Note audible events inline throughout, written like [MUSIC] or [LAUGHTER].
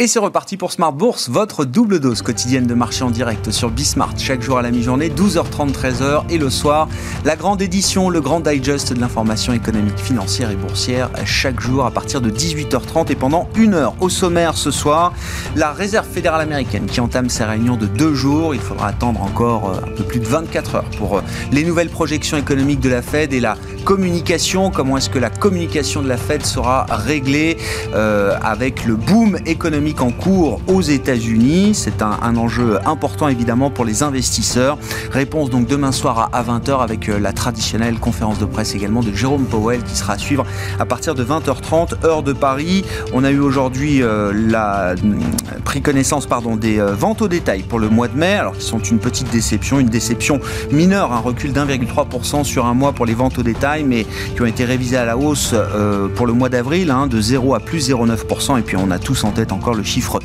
Et c'est reparti pour Smart Bourse, votre double dose quotidienne de marché en direct sur Bismart, chaque jour à la mi-journée, 12h30, 13h, et le soir, la grande édition, le grand digest de l'information économique, financière et boursière, chaque jour à partir de 18h30 et pendant une heure. Au sommaire ce soir, la Réserve fédérale américaine qui entame ses réunions de deux jours. Il faudra attendre encore euh, un peu plus de 24 heures pour euh, les nouvelles projections économiques de la Fed et la communication. Comment est-ce que la communication de la Fed sera réglée euh, avec le boom économique en cours aux États-Unis. C'est un, enjeu important évidemment pour les investisseurs. Réponse donc demain soir à 20h avec euh, la traditionnelle conférence de presse également de Jérôme Powell qui sera à suivre à partir de 20h30 heure de Paris. On a eu aujourd'hui euh, la euh, pris connaissance pardon des ventes au détail pour le mois de mai alors qui sont une petite déception, une déception mineure, un recul d'1,3% sur un mois pour les ventes au détail mais qui ont été révisées à la hausse pour le mois d'avril hein, de 0 à plus 0,9% et puis on a tous en tête encore le chiffre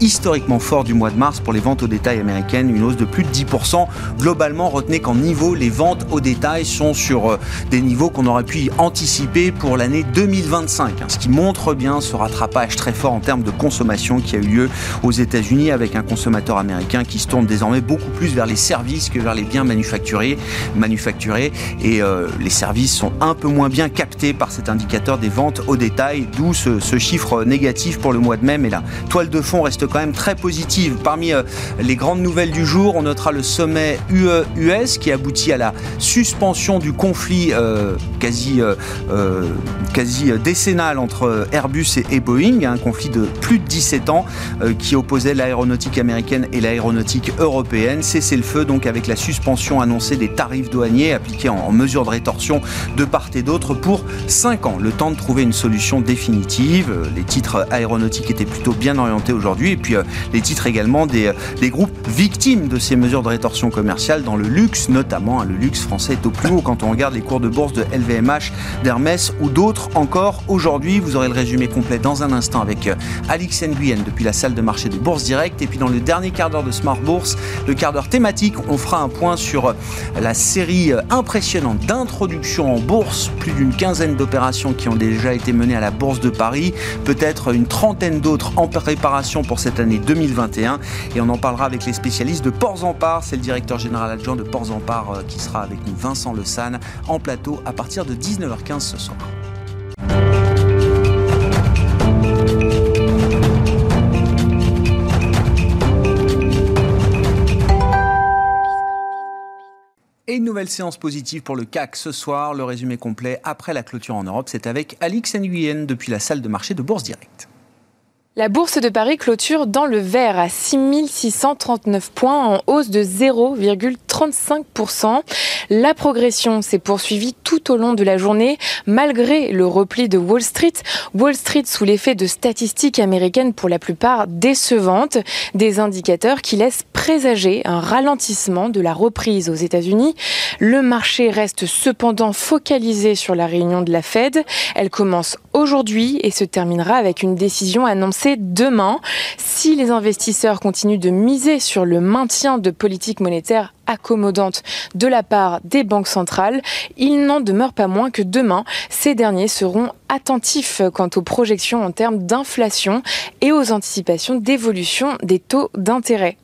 historiquement fort du mois de mars pour les ventes au détail américaines, une hausse de plus de 10%. Globalement, retenez qu'en niveau, les ventes au détail sont sur euh, des niveaux qu'on aurait pu anticiper pour l'année 2025, hein, ce qui montre bien ce rattrapage très fort en termes de consommation qui a eu lieu aux États-Unis avec un consommateur américain qui se tourne désormais beaucoup plus vers les services que vers les biens manufacturés, manufacturés et euh, les services sont un peu moins bien captés par cet indicateur des ventes au détail, d'où ce, ce chiffre négatif pour le mois de mai mais la toile de fond reste quand même très positive. Parmi euh, les grandes nouvelles du jour, on notera le sommet UE-US qui aboutit à la suspension du conflit euh, quasi, euh, quasi décennal entre Airbus et, Boeing, un conflit de plus de 17 ans qui opposait l'aéronautique américaine et l'aéronautique européenne. Cessez le feu donc avec la suspension annoncée des tarifs douaniers appliqués en, en mesure de rétorsion de part et d'autre pour 5 ans, le temps de trouver une solution définitive. Les titres aéronautiques étaient plutôt bien orienté aujourd'hui. Et puis euh, les titres également des, euh, des, groupes victimes de ces mesures de rétorsion commerciale dans le luxe, notamment. Hein, le luxe français est au plus haut quand on regarde les cours de bourse de LVMH, d'Hermès ou d'autres encore aujourd'hui. Vous aurez le résumé complet dans un instant avec euh, Alix Nguyen depuis la salle de marché de Bourse Direct. Et puis dans le dernier quart d'heure de Smart Bourse, le quart d'heure thématique, on fera un point sur la série impressionnante d'introductions en bourse. Plus d'une quinzaine d'opérations qui ont déjà été menées à la Bourse de Paris, peut-être une trentaine d'autres en préparation pour cette année 2021. Et on en parlera avec les spécialistes de Ports en Part. C'est le directeur général adjoint de Ports en Part euh, qui sera avec nous, Vincent Le San, en plateau à partir de 19h15 ce soir. Et une nouvelle séance positive pour le CAC ce soir. Le résumé complet après la clôture en Europe, c'est avec Alix Nguyen depuis la salle de marché de Bourse Direct. La bourse de Paris clôture dans le vert à 6639 points en hausse de 0,35%. La progression s'est poursuivie tout au long de la journée malgré le repli de Wall Street. Wall Street sous l'effet de statistiques américaines pour la plupart décevantes, des indicateurs qui laissent présager un ralentissement de la reprise aux États-Unis. Le marché reste cependant focalisé sur la réunion de la Fed. Elle commence aujourd'hui et se terminera avec une décision annoncée demain. Si les investisseurs continuent de miser sur le maintien de politiques monétaires accommodante de la part des banques centrales, il n'en demeure pas moins que demain, ces derniers seront attentifs quant aux projections en termes d'inflation et aux anticipations d'évolution des taux d'intérêt.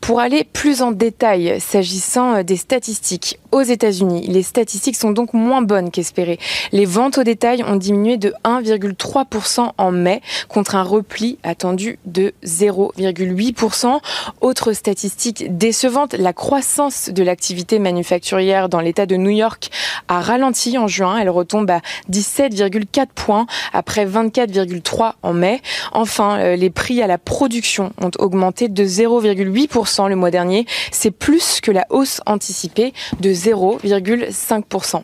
Pour aller plus en détail s'agissant des statistiques aux États-Unis, les statistiques sont donc moins bonnes qu'espérées. Les ventes au détail ont diminué de 1,3% en mai contre un repli attendu de 0,8%. Autre statistique décevante, la croissance de l'activité manufacturière dans l'État de New York a ralenti en juin. Elle retombe à 17,4 points après 24,3 en mai. Enfin, euh, les prix à la production ont augmenté de 0,8% le mois dernier. C'est plus que la hausse anticipée de 0,5%.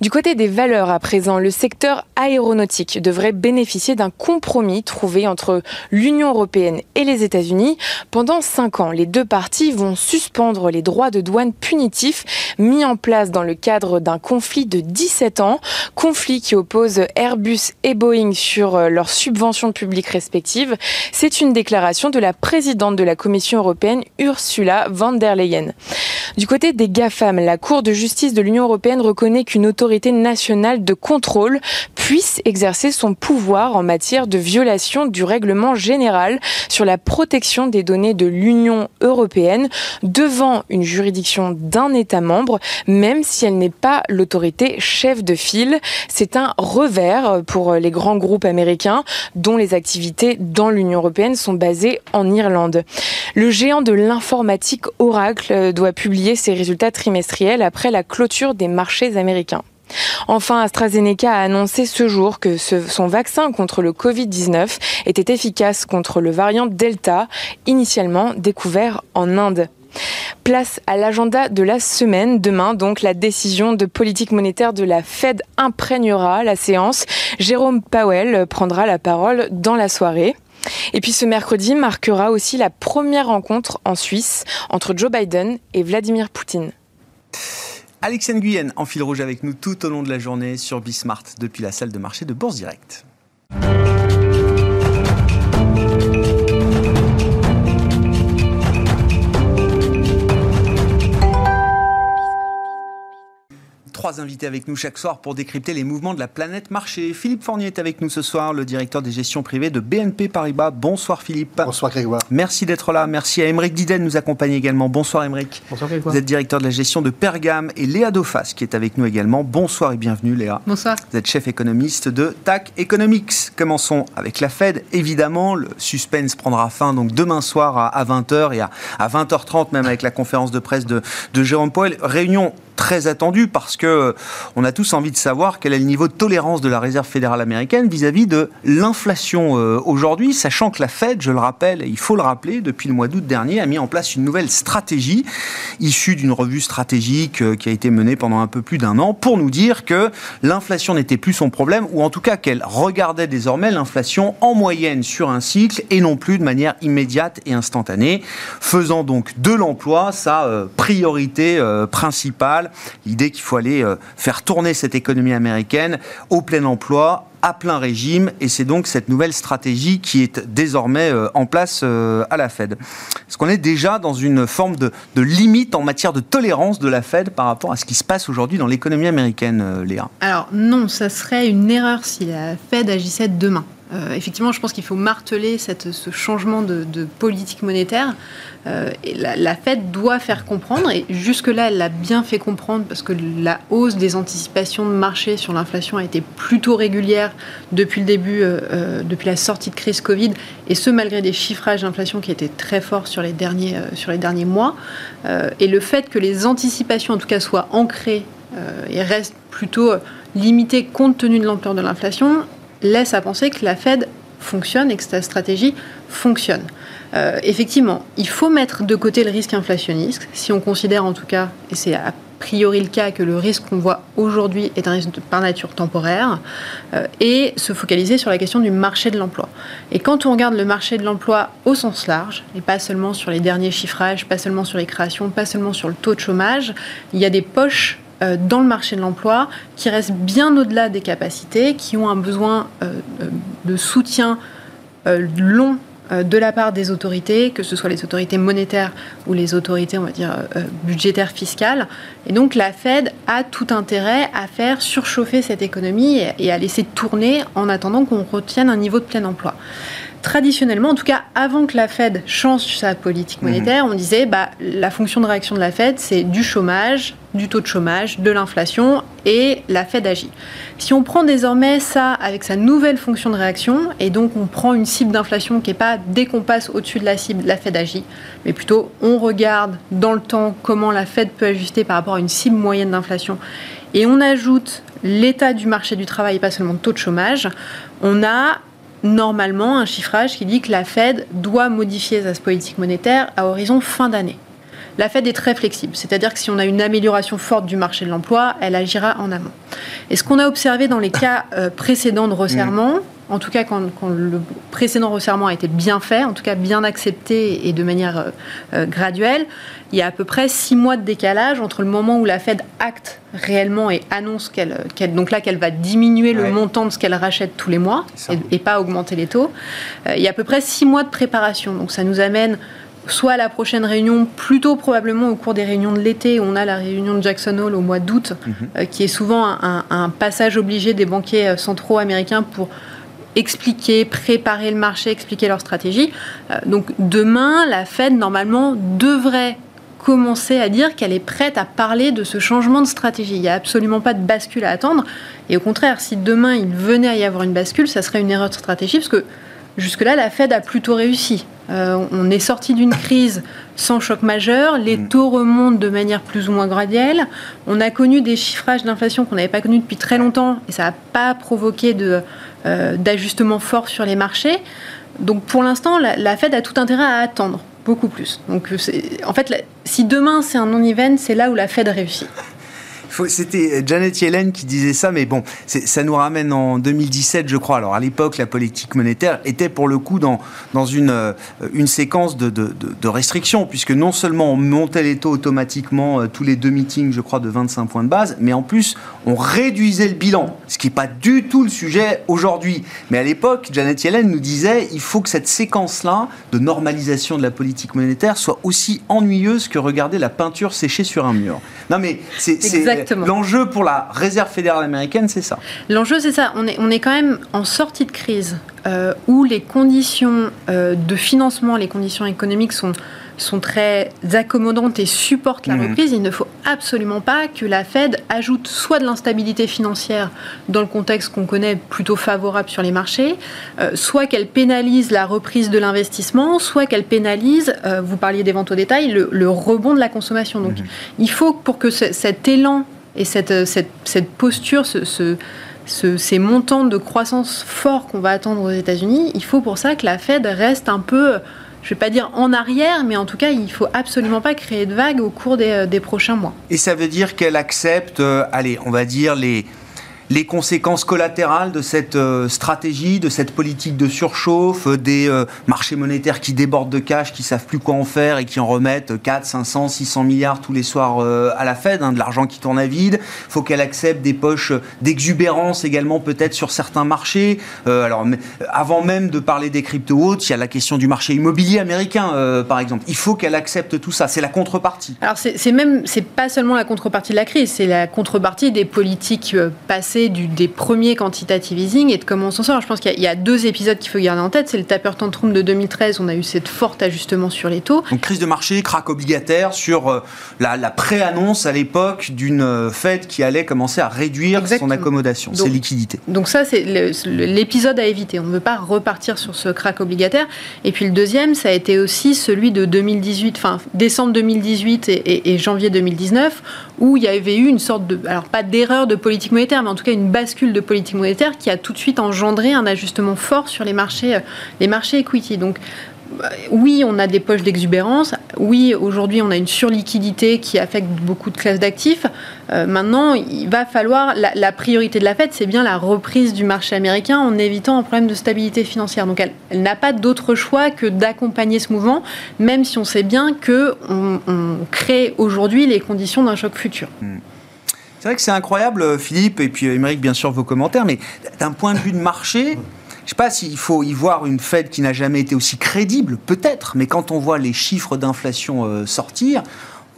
Du côté des valeurs à présent, le secteur aéronautique devrait bénéficier d'un compromis trouvé entre l'Union européenne et les États-Unis. Pendant cinq ans, les deux parties vont suspendre les droits de douane punitifs mis en place dans le cadre d'un conflit de 17 ans, conflit qui oppose Airbus et Boeing sur euh, leurs subventions publiques respectives. C'est une déclaration de la présidente de la Commission européenne, Ursula von der Leyen. Du côté des GAFAM, la Cour de justice de l'Union européenne reconnaît qu'une autorité nationale de contrôle puisse exercer son pouvoir en matière de violation du règlement général sur la protection des données de l'Union européenne devant une juridiction d'un État membre, même si elle n'est pas l'autorité chef de file. C'est un revers pour les grands groupes américains dont les activités dans l'Union européenne sont basées en Irlande. Le géant de l'informatique Oracle doit publier ses résultats trimestriels après la clôture des marchés américains. Enfin, AstraZeneca a annoncé ce jour que son vaccin contre le Covid-19 était efficace contre le variant Delta, initialement découvert en Inde. Place à l'agenda de la semaine. Demain, donc, la décision de politique monétaire de la Fed imprégnera la séance. Jérôme Powell prendra la parole dans la soirée. Et puis ce mercredi marquera aussi la première rencontre en Suisse entre Joe Biden et Vladimir Poutine. Alex Nguyen en fil rouge avec nous tout au long de la journée sur Bismart depuis la salle de marché de Bourse Direct. Trois invités avec nous chaque soir pour décrypter les mouvements de la planète marché. Philippe Fournier est avec nous ce soir, le directeur des gestions privées de BNP Paribas. Bonsoir Philippe. Bonsoir Grégoire. Merci d'être là. Merci à Émeric Diden de nous accompagner également. Bonsoir Émeric. Bonsoir Grégoire. Vous êtes directeur de la gestion de Pergame et Léa Dofas qui est avec nous également. Bonsoir et bienvenue Léa. Bonsoir. Vous êtes chef économiste de TAC Economics. Commençons avec la Fed. Évidemment, le suspense prendra fin donc demain soir à 20h et à 20h30 même avec la conférence de presse de, de Jérôme Powell. Réunion très attendu parce que euh, on a tous envie de savoir quel est le niveau de tolérance de la Réserve fédérale américaine vis-à-vis de l'inflation euh, aujourd'hui, sachant que la Fed, je le rappelle, et il faut le rappeler, depuis le mois d'août dernier, a mis en place une nouvelle stratégie issue d'une revue stratégique euh, qui a été menée pendant un peu plus d'un an pour nous dire que l'inflation n'était plus son problème, ou en tout cas qu'elle regardait désormais l'inflation en moyenne sur un cycle et non plus de manière immédiate et instantanée, faisant donc de l'emploi sa priorité principale l'idée qu'il faut aller euh, faire tourner cette économie américaine au plein emploi, à plein régime, et c'est donc cette nouvelle stratégie qui est désormais euh, en place euh, à la Fed. Est-ce qu'on est déjà dans une forme de, limite en matière de tolérance de la Fed par rapport à ce qui se passe aujourd'hui dans l'économie américaine, Léa Alors non, ça serait une erreur si la Fed agissait demain. Effectivement, je pense qu'il faut marteler ce changement de, politique monétaire. Euh, la, Fed doit faire comprendre, et jusque-là, elle l'a bien fait comprendre parce que la hausse des anticipations de marché sur l'inflation a été plutôt régulière depuis le début, euh, euh, depuis la sortie de crise Covid, et ce malgré des chiffrages d'inflation qui étaient très forts sur les derniers, sur les derniers mois. et le fait que les anticipations, en tout cas, soient ancrées et restent plutôt limitées compte tenu de l'ampleur de l'inflation, laisse à penser que la Fed fonctionne et que sa stratégie fonctionne. Euh, effectivement, il faut mettre de côté le risque inflationniste, si on considère en tout cas, et c'est a priori le cas, que le risque qu'on voit aujourd'hui est un risque par nature temporaire, euh, et se focaliser sur la question du marché de l'emploi. Et quand on regarde le marché de l'emploi au sens large, et pas seulement sur les derniers chiffrages, pas seulement sur les créations, pas seulement sur le taux de chômage, il y a des poches dans le marché de l'emploi qui restent bien au-delà des capacités, qui ont un besoin de soutien long euh, de la part des autorités, que ce soit les autorités monétaires ou les autorités, on va dire, euh, budgétaires fiscales. Et donc la Fed a tout intérêt à faire surchauffer cette économie et à laisser tourner en attendant qu'on retienne un niveau de plein emploi traditionnellement, en tout cas avant que la Fed change sa politique mhm. monétaire, on disait bah, la fonction de réaction de la Fed, c'est du chômage, du taux de chômage, de l'inflation, et la Fed agit. Si on prend désormais ça avec sa nouvelle fonction de réaction, et donc on prend une cible d'inflation qui n'est pas dès qu'on passe au-dessus de la cible, la Fed agit, mais plutôt on regarde dans le temps comment la Fed peut ajuster par rapport à une cible moyenne d'inflation, et on ajoute l'état du marché du travail et pas seulement le taux de chômage, on a normalement un chiffrage qui dit que la Fed doit modifier sa politique monétaire à horizon fin d'année. la Fed est très flexible. C'est-à-dire que si on a une amélioration forte du marché de l'emploi, elle agira en amont. Et ce qu'on a observé dans les cas euh, précédents de resserrement, en tout cas quand, le précédent resserrement a été bien fait, en tout cas bien accepté et de manière euh, euh, graduelle, il y a à peu près six mois de décalage entre le moment où la Fed acte réellement et annonce qu'elle, donc là qu'elle va diminuer le montant de ce qu'elle rachète tous les mois et, pas augmenter les taux. il y a à peu près six mois de préparation, donc ça nous amène soit à la prochaine réunion, plutôt probablement au cours des réunions de l'été, où on a la réunion de Jackson Hole au mois d'août, mhm. euh, qui est souvent un, passage obligé des banquiers euh, centraux américains pour expliquer, préparer le marché, expliquer leur stratégie. Euh, donc demain, la Fed, normalement, devrait commencer à dire qu'elle est prête à parler de ce changement de stratégie. Il n'y a absolument pas de bascule à attendre. Et au contraire, si demain il venait à y avoir une bascule, ça serait une erreur de stratégie, parce jusque-là, la Fed a plutôt réussi. Euh, on est sorti d'une crise sans choc majeur, les mm. taux remontent de manière plus ou moins graduelle. On a connu des chiffrages d'inflation qu'on n'avait pas connus depuis très longtemps et ça n'a pas provoqué euh, d'ajustement fort sur les marchés. Donc pour l'instant, la, Fed a tout intérêt à attendre beaucoup plus. Donc en fait, si demain c'est un non-event, c'est là où la Fed réussit. C'était Janet Yellen qui disait ça, mais bon, ça nous ramène en 2017, je crois. Alors à l'époque, la politique monétaire était pour le coup dans, dans une, euh, une séquence de, de, de, restrictions, puisque non seulement on montait les taux automatiquement euh, tous les deux meetings, je crois, de 25 points de base, mais en plus on réduisait le bilan, ce qui n'est pas du tout le sujet aujourd'hui. Mais à l'époque, Janet Yellen nous disait il faut que cette séquence-là de normalisation de la politique monétaire soit aussi ennuyeuse que regarder la peinture séchée sur un mur. Non mais c'est L'enjeu pour la réserve fédérale américaine, c'est ça. L'enjeu, c'est ça. On est, on est quand même en sortie de crise euh, où les conditions euh, de financement, les conditions économiques sont sont très accommodantes et supportent la mhm. reprise, il ne faut absolument pas que la Fed ajoute soit de l'instabilité financière dans le contexte qu'on connaît plutôt favorable sur les marchés, euh, soit qu'elle pénalise la reprise de l'investissement, soit qu'elle pénalise, euh, vous parliez des ventes au détail, le, rebond de la consommation. Donc mhm. il faut pour que cet élan et cette, cette, cette posture, ce, ces montants de croissance forts qu'on va attendre aux États-Unis, il faut pour ça que la Fed reste un peu je ne vais pas dire en arrière, mais en tout cas, il ne faut absolument pas créer de vagues au cours des, euh, des prochains mois. Et ça veut dire qu'elle accepte, euh, allez, on va dire les les conséquences collatérales de cette euh, stratégie, de cette politique de surchauffe, des euh, marchés monétaires qui débordent de cash, qui savent plus quoi en faire et qui en remettent 4, 500, 600 milliards tous les soirs euh, à la Fed, hein, de l'argent qui tourne à vide. Il faut qu'elle accepte des poches d'exubérance également peut-être sur certains marchés. alors, avant même de parler des crypto-hautes, il y a la question du marché immobilier américain, par exemple. Il faut qu'elle accepte tout ça. C'est la contrepartie. Alors, c'est même, c'est pas seulement la contrepartie de la crise, c'est la contrepartie des politiques passées des premiers quantitative easing et de comment on s'en sort. Je pense qu'il y, a deux épisodes qu'il faut garder en tête. C'est le taper tantrum de 2013, on a eu cette forte ajustement sur les taux. Donc crise de marché, crack obligataire sur euh, la, la pré-annonce à l'époque d'une euh, Fed qui allait commencer à réduire son accommodation, ses liquidités. Donc ça, c'est l'épisode à éviter. On ne veut pas repartir sur ce crack obligataire. Et puis le deuxième, ça a été aussi celui de 2018, enfin décembre 2018 et, et janvier 2019, où il y avait eu une sorte de, alors pas d'erreur de politique monétaire, mais en tout cas une bascule de politique monétaire qui a tout de suite engendré un ajustement fort sur les marchés, euh, les marchés equity. Donc oui, on a des poches d'exubérance. Oui, aujourd'hui, on a une surliquidité qui affecte beaucoup de classes d'actifs. Euh, maintenant, il va falloir. La, priorité de la Fed, c'est bien la reprise du marché américain en évitant un problème de stabilité financière. Donc, elle, n'a pas d'autre choix que d'accompagner ce mouvement, même si on sait bien qu'on on crée aujourd'hui les conditions d'un choc futur. Hmm. C'est vrai que c'est incroyable, Philippe, et puis Émeric, bien sûr, vos commentaires, mais d'un point de vue de marché, je ne sais pas s'il faut y voir une Fed qui n'a jamais été aussi crédible, peut-être, mais quand on voit les chiffres d'inflation euh, sortir,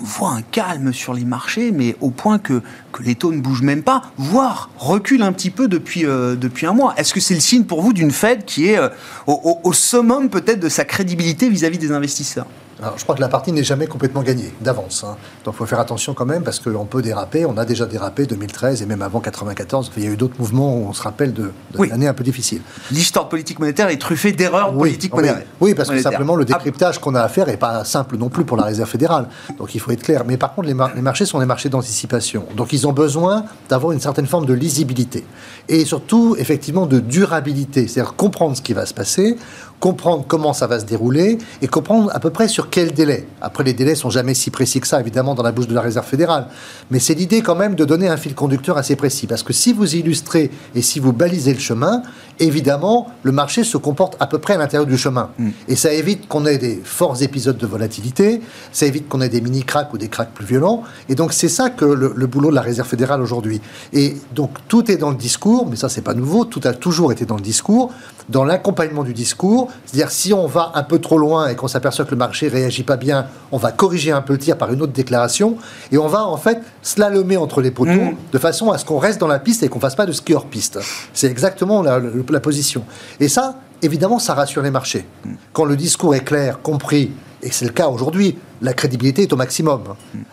on voit un calme sur les marchés, mais au point que, que les taux ne bougent même pas, voire reculent un petit peu depuis, euh, un mois. Est-ce que c'est le signe pour vous d'une Fed qui est euh, au, summum peut-être de sa crédibilité vis à -vis des investisseurs? Alors, je crois que la partie n'est jamais complètement gagnée, d'avance. Hein. Donc il faut faire attention quand même, parce qu'on peut déraper. On a déjà dérapé 2013 et même avant 1994. Il y a eu d'autres mouvements où on se rappelle de, de un peu difficile. L'histoire politique monétaire est truffée d'erreurs politiques monétaires. Oui, parce que simplement le décryptage qu'on a à faire n'est pas simple non plus pour la Réserve fédérale. Donc il faut être clair. Mais par contre, les, les marchés sont des marchés d'anticipation. Donc ils ont besoin d'avoir une certaine forme de lisibilité. Et surtout, effectivement, de durabilité. C'est-à-dire comprendre ce qui va se passer comprendre comment ça va se dérouler et comprendre à peu près sur quel délai. Après, les délais sont jamais si précis que ça, évidemment, dans la bouche de la Réserve fédérale. Mais c'est l'idée quand même de donner un fil conducteur assez précis. Parce que si vous illustrez et si vous balisez le chemin, évidemment, le marché se comporte à peu près à l'intérieur du chemin. Mm. Et ça évite qu'on ait des forts épisodes de volatilité, ça évite qu'on ait des mini-cracks ou des cracks plus violents. Et donc, c'est ça que le, le, boulot de la Réserve fédérale aujourd'hui. Et donc, tout est dans le discours, mais ça, c'est pas nouveau, tout a toujours été dans le discours, dans l'accompagnement du discours. C'est-à-dire, si on va un peu trop loin et qu'on s'aperçoit que le marché réagit pas bien, on va corriger un peu le tir par une autre déclaration et on va en fait slalomer entre les poteaux mm. de façon à ce qu'on reste dans la piste et qu'on fasse pas de ski hors piste. C'est exactement la, position. Et ça, évidemment, ça rassure les marchés. Quand le discours est clair, compris, et c'est le cas aujourd'hui, la crédibilité est au maximum.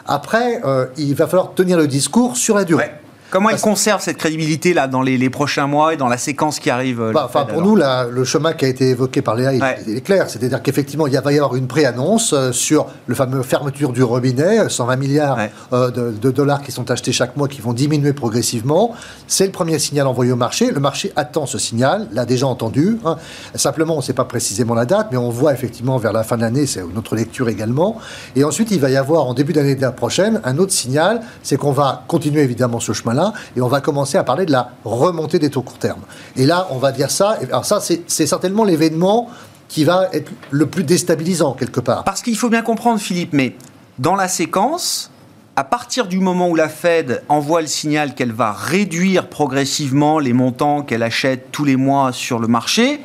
Après, euh, il va falloir tenir le discours sur la durée. Comment il conserve cette crédibilité là dans les, prochains mois et dans la séquence qui arrive euh, bah, Enfin, pour nous, le chemin qui a été évoqué par Léa, il, est clair. C'est-à-dire qu'effectivement, il va y avoir une préannonce euh, sur le fameux fermeture du robinet, 120 milliards euh, de, dollars qui sont achetés chaque mois, qui vont diminuer progressivement. C'est le premier signal envoyé au marché. Le marché attend ce signal, l'a déjà entendu. Hein. Simplement, on ne sait pas précisément la date, mais on voit effectivement vers la fin de l'année, c'est notre lecture également. Et ensuite, il va y avoir en début d'année prochaine un autre signal, c'est qu'on va continuer évidemment ce chemin-là et on va commencer à parler de la remontée des taux court terme. Et là, on va dire ça, alors ça, c'est certainement l'événement qui va être le plus déstabilisant quelque part. Parce qu'il faut bien comprendre, Philippe, mais dans la séquence, à partir du moment où la Fed envoie le signal qu'elle va réduire progressivement les montants qu'elle achète tous les mois sur le marché,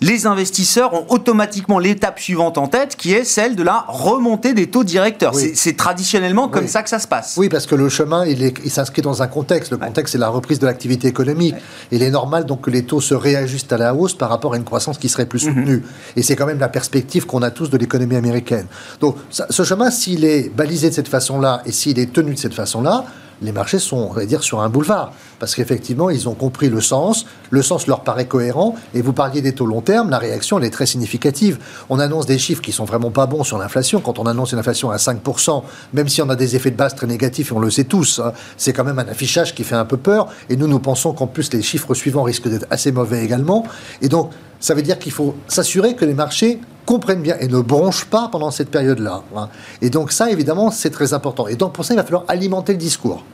les investisseurs ont automatiquement l'étape suivante en tête, qui est celle de la remontée des taux directeurs. C'est traditionnellement comme ça que ça se passe. Oui, parce que le chemin, il, s'inscrit dans un contexte. Le contexte, c'est la reprise de l'activité économique. Il est normal donc que les taux se réajustent à la hausse par rapport à une croissance qui serait plus mhm. soutenue. Et c'est quand même la perspective qu'on a tous de l'économie américaine. Donc, ce chemin, s'il est balisé de cette façon-là et s'il est tenu de cette façon-là, les marchés sont, on va dire, sur un boulevard. Parce qu'effectivement, ils ont compris le sens, le sens leur paraît cohérent, et vous parliez des taux long terme, la réaction, elle est très significative. On annonce des chiffres qui sont vraiment pas bons sur l'inflation. Quand on annonce une inflation à 5%, même si on a des effets de base très négatifs, et on le sait tous, hein, c'est quand même un affichage qui fait un peu peur, et nous, nous pensons qu'en plus, les chiffres suivants risquent d'être assez mauvais également. Et donc, ça veut dire qu'il faut s'assurer que les marchés comprennent bien et ne bronchent pas pendant cette période-là. Hein. Et donc ça, évidemment, c'est très important. Et donc pour ça, il va falloir alimenter le discours.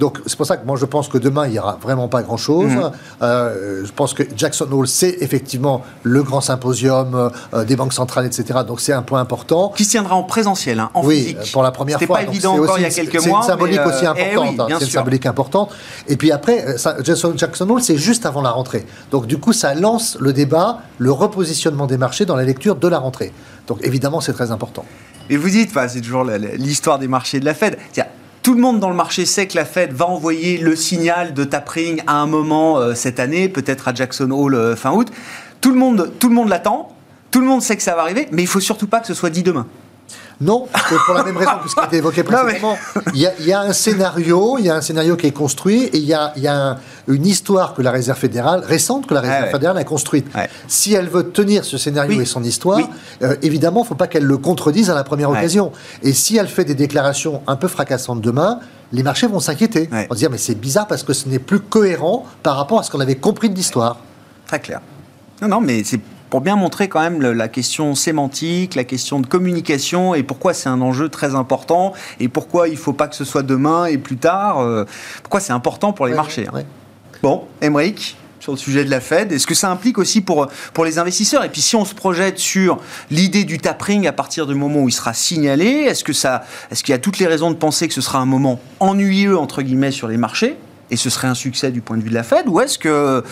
Donc c'est pour ça que moi je pense que demain il n'y aura vraiment pas grand chose. Mm. Euh, je pense que Jackson Hole c'est effectivement le grand symposium euh, des banques centrales, etc. Donc c'est un point important. Qui se tiendra en présentiel, hein, en oui, pour la première fois. C'était pas évident encore il y a quelques mois. C'est une symbolique aussi euh, eh importante. Hein. c'est une symbolique importante. Et puis après, Jackson, Jackson Hole c'est juste avant la rentrée. Donc du coup ça lance le débat, le repositionnement des marchés dans la lecture de la rentrée. Donc évidemment c'est très important. Et vous dites, c'est toujours l'histoire des marchés de la Fed. Tout le monde dans le marché sait que la Fed va envoyer le signal de tapering à un moment euh, cette année, peut-être à Jackson Hole euh, fin août. Tout le monde, tout le monde l'attend. Tout le monde sait que ça va arriver, mais il faut surtout pas que ce soit dit demain. Non, pour la même raison que ce qui a été évoqué précédemment. Il, y a, un scénario, il y a un scénario qui est construit et il y a, une histoire que la Réserve fédérale, récente, que la Réserve fédérale a construite. Si elle veut tenir ce scénario et son histoire, euh, évidemment, il ne faut pas qu'elle le contredise à la première occasion. Et si elle fait des déclarations un peu fracassantes demain, les marchés vont s'inquiéter. On va se dire, mais c'est bizarre parce que ce n'est plus cohérent par rapport à ce qu'on avait compris de l'histoire. Très clair. Non, non, mais c'est pour bien montrer quand même la question sémantique, la question de communication et pourquoi c'est un enjeu très important et pourquoi il ne faut pas que ce soit demain et plus tard. Euh, pourquoi c'est important pour les marchés. Hein. Bon, Emmerich sur le sujet de la Fed Est-ce que ça implique aussi pour, pour les investisseurs? Et puis si on se projette sur l'idée du tapering à partir du moment où il sera signalé, est-ce que ça, est-ce qu'il y a toutes les raisons de penser que ce sera un moment ennuyeux entre guillemets sur les marchés et ce serait un succès du point de vue de la Fed Ou est-ce que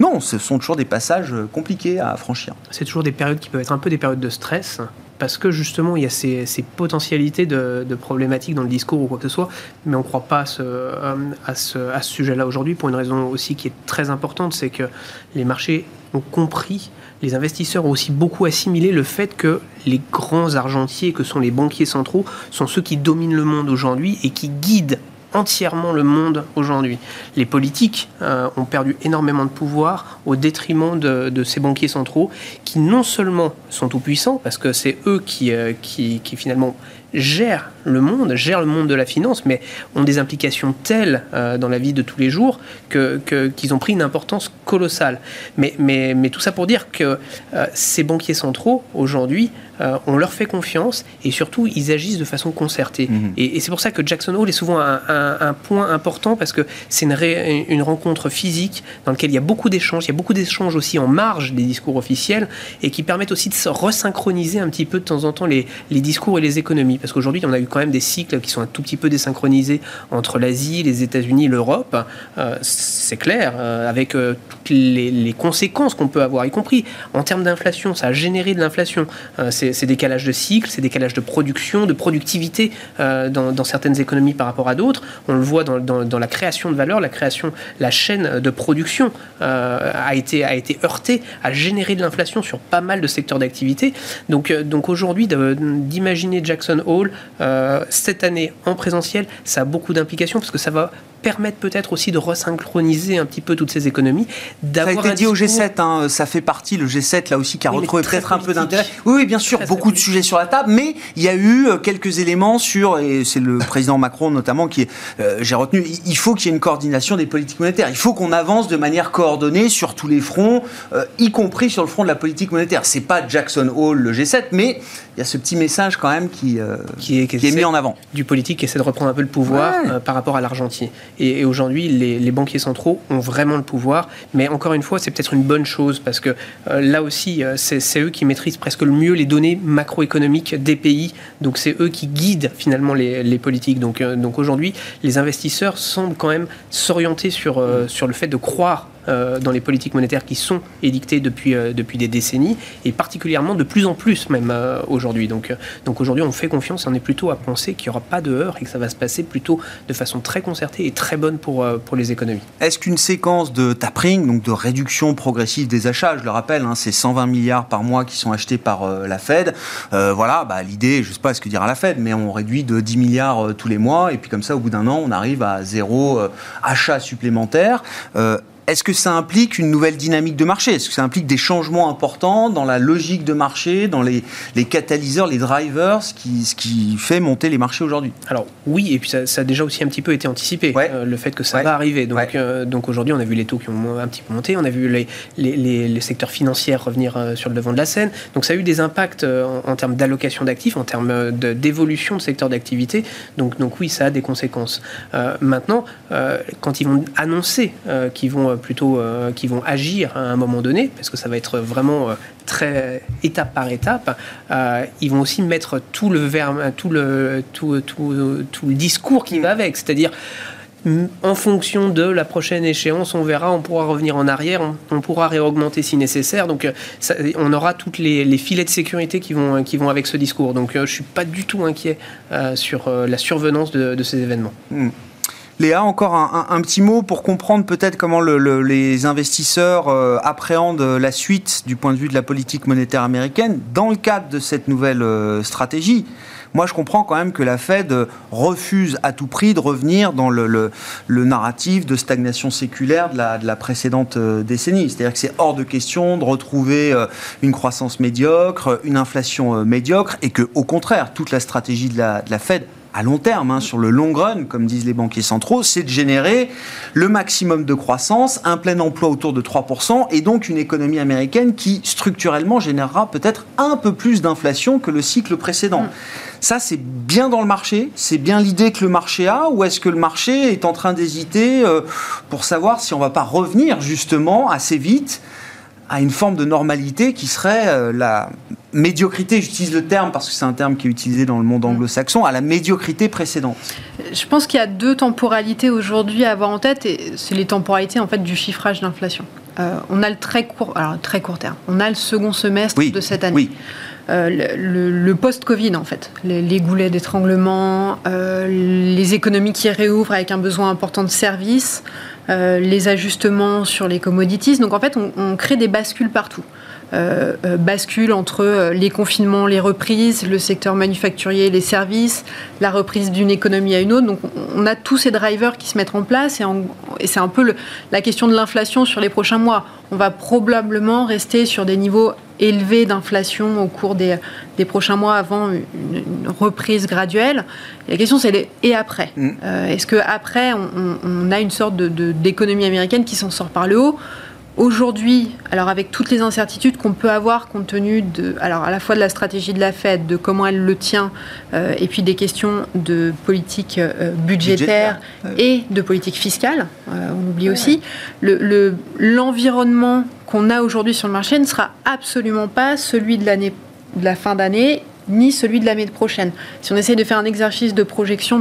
non, ce sont toujours des passages compliqués à franchir. C'est toujours des périodes qui peuvent être un peu des périodes de stress parce que justement il y a ces, potentialités de, problématiques dans le discours ou quoi que ce soit, mais on ne croit pas à ce, à ce, à ce sujet-là aujourd'hui pour une raison aussi qui est très importante, c'est que les marchés ont compris, les investisseurs ont aussi beaucoup assimilé le fait que les grands argentiers, que sont les banquiers centraux, sont ceux qui dominent le monde aujourd'hui et qui guident entièrement le monde aujourd'hui. Les politiques euh, ont perdu énormément de pouvoir au détriment de, ces banquiers centraux qui non seulement sont tout puissants, parce que c'est eux qui, euh, qui, qui, finalement gèrent le monde, gèrent le monde de la finance, mais ont des implications telles dans la vie de tous les jours qu'ils que, qu'ils ont pris une importance colossale. Mais, mais, mais tout ça pour dire que ces banquiers centraux, aujourd'hui, euh, on leur fait confiance et surtout ils agissent de façon concertée. Mhm. Et, c'est pour ça que Jackson Hole est souvent un, point important parce que c'est une, rencontre physique dans laquelle il y a beaucoup d'échanges, il y a beaucoup d'échanges aussi en marge des discours officiels et qui permettent aussi de se resynchroniser un petit peu de temps en temps les, discours et les économies. Parce qu'aujourd'hui on a eu quand même des cycles qui sont un tout petit peu désynchronisés entre l'Asie, les États-Unis, l'Europe. Euh, c'est clair, euh, avec toutes les, conséquences qu'on peut avoir, y compris en termes d'inflation, ça a généré de l'inflation. c'est c'est décalage de cycle, c'est décalage de production, de productivité euh, dans, certaines économies par rapport à d'autres. On le voit dans, la création de valeur, la création, la chaîne de production euh, a, été, a été heurtée, a généré de l'inflation sur pas mal de secteurs d'activité. Donc, euh, donc aujourd'hui, d'imaginer Jackson Hole cette année en présentiel, ça a beaucoup d'implications parce que ça va permettre peut-être aussi de resynchroniser un petit peu toutes ces économies. Ça a été dit au G7, hein, ça fait partie, le G7 là aussi, qui a retrouvé peut-être un peu d'intérêt. Oui, oui, bien sûr, beaucoup de sujets sur la table, mais il y a eu euh, quelques éléments sur, et c'est le [LAUGHS] président Macron notamment qui, euh, j'ai retenu, il faut qu'il y ait une coordination des politiques monétaires. Il faut qu'on avance de manière coordonnée sur tous les fronts, euh, y compris sur le front de la politique monétaire. C'est pas Jackson Hole, le G7, mais il y a ce petit message quand même qui, qui, est, mis en avant. Du politique qui essaie de reprendre un peu le pouvoir par rapport à l'argentier. Et, aujourd'hui, les, banquiers centraux ont vraiment le pouvoir. Mais encore une fois, c'est peut-être une bonne chose parce que là aussi, c'est eux qui maîtrisent presque le mieux les données macroéconomique des pays. Donc c'est eux qui guident finalement les, politiques. Donc, euh, donc aujourd'hui, les investisseurs semblent quand même s'orienter sur, euh, sur le fait de croire euh, dans les politiques monétaires qui sont édictées depuis, euh, depuis des décennies, et particulièrement de plus en plus même euh, aujourd'hui. Donc, donc aujourd'hui, on fait confiance on est plutôt à penser qu'il n'y aura pas de heurts et que ça va se passer plutôt de façon très concertée et très bonne pour, pour les économies. Est-ce qu'une séquence de tapering, donc de réduction progressive des achats, je le rappelle, hein, c'est 120 milliards par mois qui sont achetés par la Fed, voilà, bah, l'idée, je ne sais pas ce que dira la Fed, mais on réduit de 10 milliards tous les mois, et puis comme ça, au bout d'un an, on arrive à zéro achat supplémentaire. Est-ce que ça implique une nouvelle dynamique de marché? Est-ce que ça implique des changements importants dans la logique de marché, dans les, les catalyseurs, les drivers, ce qui, ce qui fait monter les marchés aujourd'hui? Alors oui, et puis ça, a déjà aussi un petit peu été anticipé, euh, le fait que ça va arriver. Donc, euh, donc aujourd'hui, on a vu les taux qui ont un petit peu monté, on a vu les, les, les, secteurs financiers revenir euh, sur le devant de la scène. Donc ça a eu des impacts en, termes d'allocation d'actifs, en termes d'évolution de, secteur d'activité. Donc, donc oui, ça a des conséquences. maintenant, quand ils vont annoncer qu'ils vont plutôt euh, qui vont agir à un moment donné, parce que ça va être vraiment euh, très étape par étape, euh, ils vont aussi mettre tout le verbe, tout le, tout, tout, tout le discours qui va avec, c'est-à-dire en fonction de la prochaine échéance, on verra, on pourra revenir en arrière, on, pourra réaugmenter si nécessaire. Donc, on aura toutes les, filets de sécurité qui vont, qui vont avec ce discours. Donc, je ne suis pas du tout inquiet sur la survenance de, ces événements. Hmm. Léa, encore un, petit mot pour comprendre peut-être comment les investisseurs euh, appréhendent la suite du point de vue de la politique monétaire américaine dans le cadre de cette nouvelle euh, stratégie. Moi, je comprends quand même que la Fed refuse à tout prix de revenir dans le, narratif de stagnation séculaire de la, précédente euh, décennie. C'est-à-dire que c'est hors de question de retrouver une croissance médiocre, une inflation médiocre, et que, au contraire, toute la stratégie de la, de la Fed à long terme, hein, sur le long run, comme disent les banquiers centraux, c'est de générer le maximum de croissance, un plein emploi autour de 3%, et donc une économie américaine qui, structurellement, générera peut-être un peu plus d'inflation que le cycle précédent. Mm. Ça, c'est bien dans le marché C'est bien l'idée que le marché a Ou est-ce que le marché est en train d'hésiter euh, pour savoir si on ne va pas revenir justement assez vite à une forme de normalité qui serait euh, la médiocrité, j'utilise le terme parce que c'est un terme qui est utilisé dans le monde mm. anglo-saxon, à la médiocrité précédente Je pense qu'il y a deux temporalités aujourd'hui à avoir en tête, et c'est les temporalités en fait du chiffrage d'inflation. Euh, on a le très court, alors très court terme, on a le second semestre de cette année. Oui. Euh, le, post-Covid, en fait. Les, goulets d'étranglement, les économies qui réouvrent avec un besoin important de services, les ajustements sur les commodities. Donc, en fait, on crée des bascules partout. Bascule entre les confinements, les reprises, le secteur manufacturier, les services, la reprise d'une économie à une autre. Donc on a tous ces drivers qui se mettent en place et, et c'est un peu la question de l'inflation sur les prochains mois. On va probablement rester sur des niveaux élevés d'inflation au cours des, des, prochains mois avant une, reprise graduelle. la question, c'est et après mm. euh, Est-ce qu'après, on, on, a une sorte d'économie de, américaine qui s'en sort par le haut? Aujourd'hui, alors avec toutes les incertitudes qu'on peut avoir compte tenu de, alors à la fois de la stratégie de la Fed, de comment elle le tient, euh, et puis des questions de politique euh, budgétaire, et de politique fiscale, on oublie aussi, l'environnement le, qu'on a aujourd'hui sur le marché ne sera absolument pas celui de l'année de la fin d'année ni celui de l'année prochaine. Si on essaye de faire un exercice de projection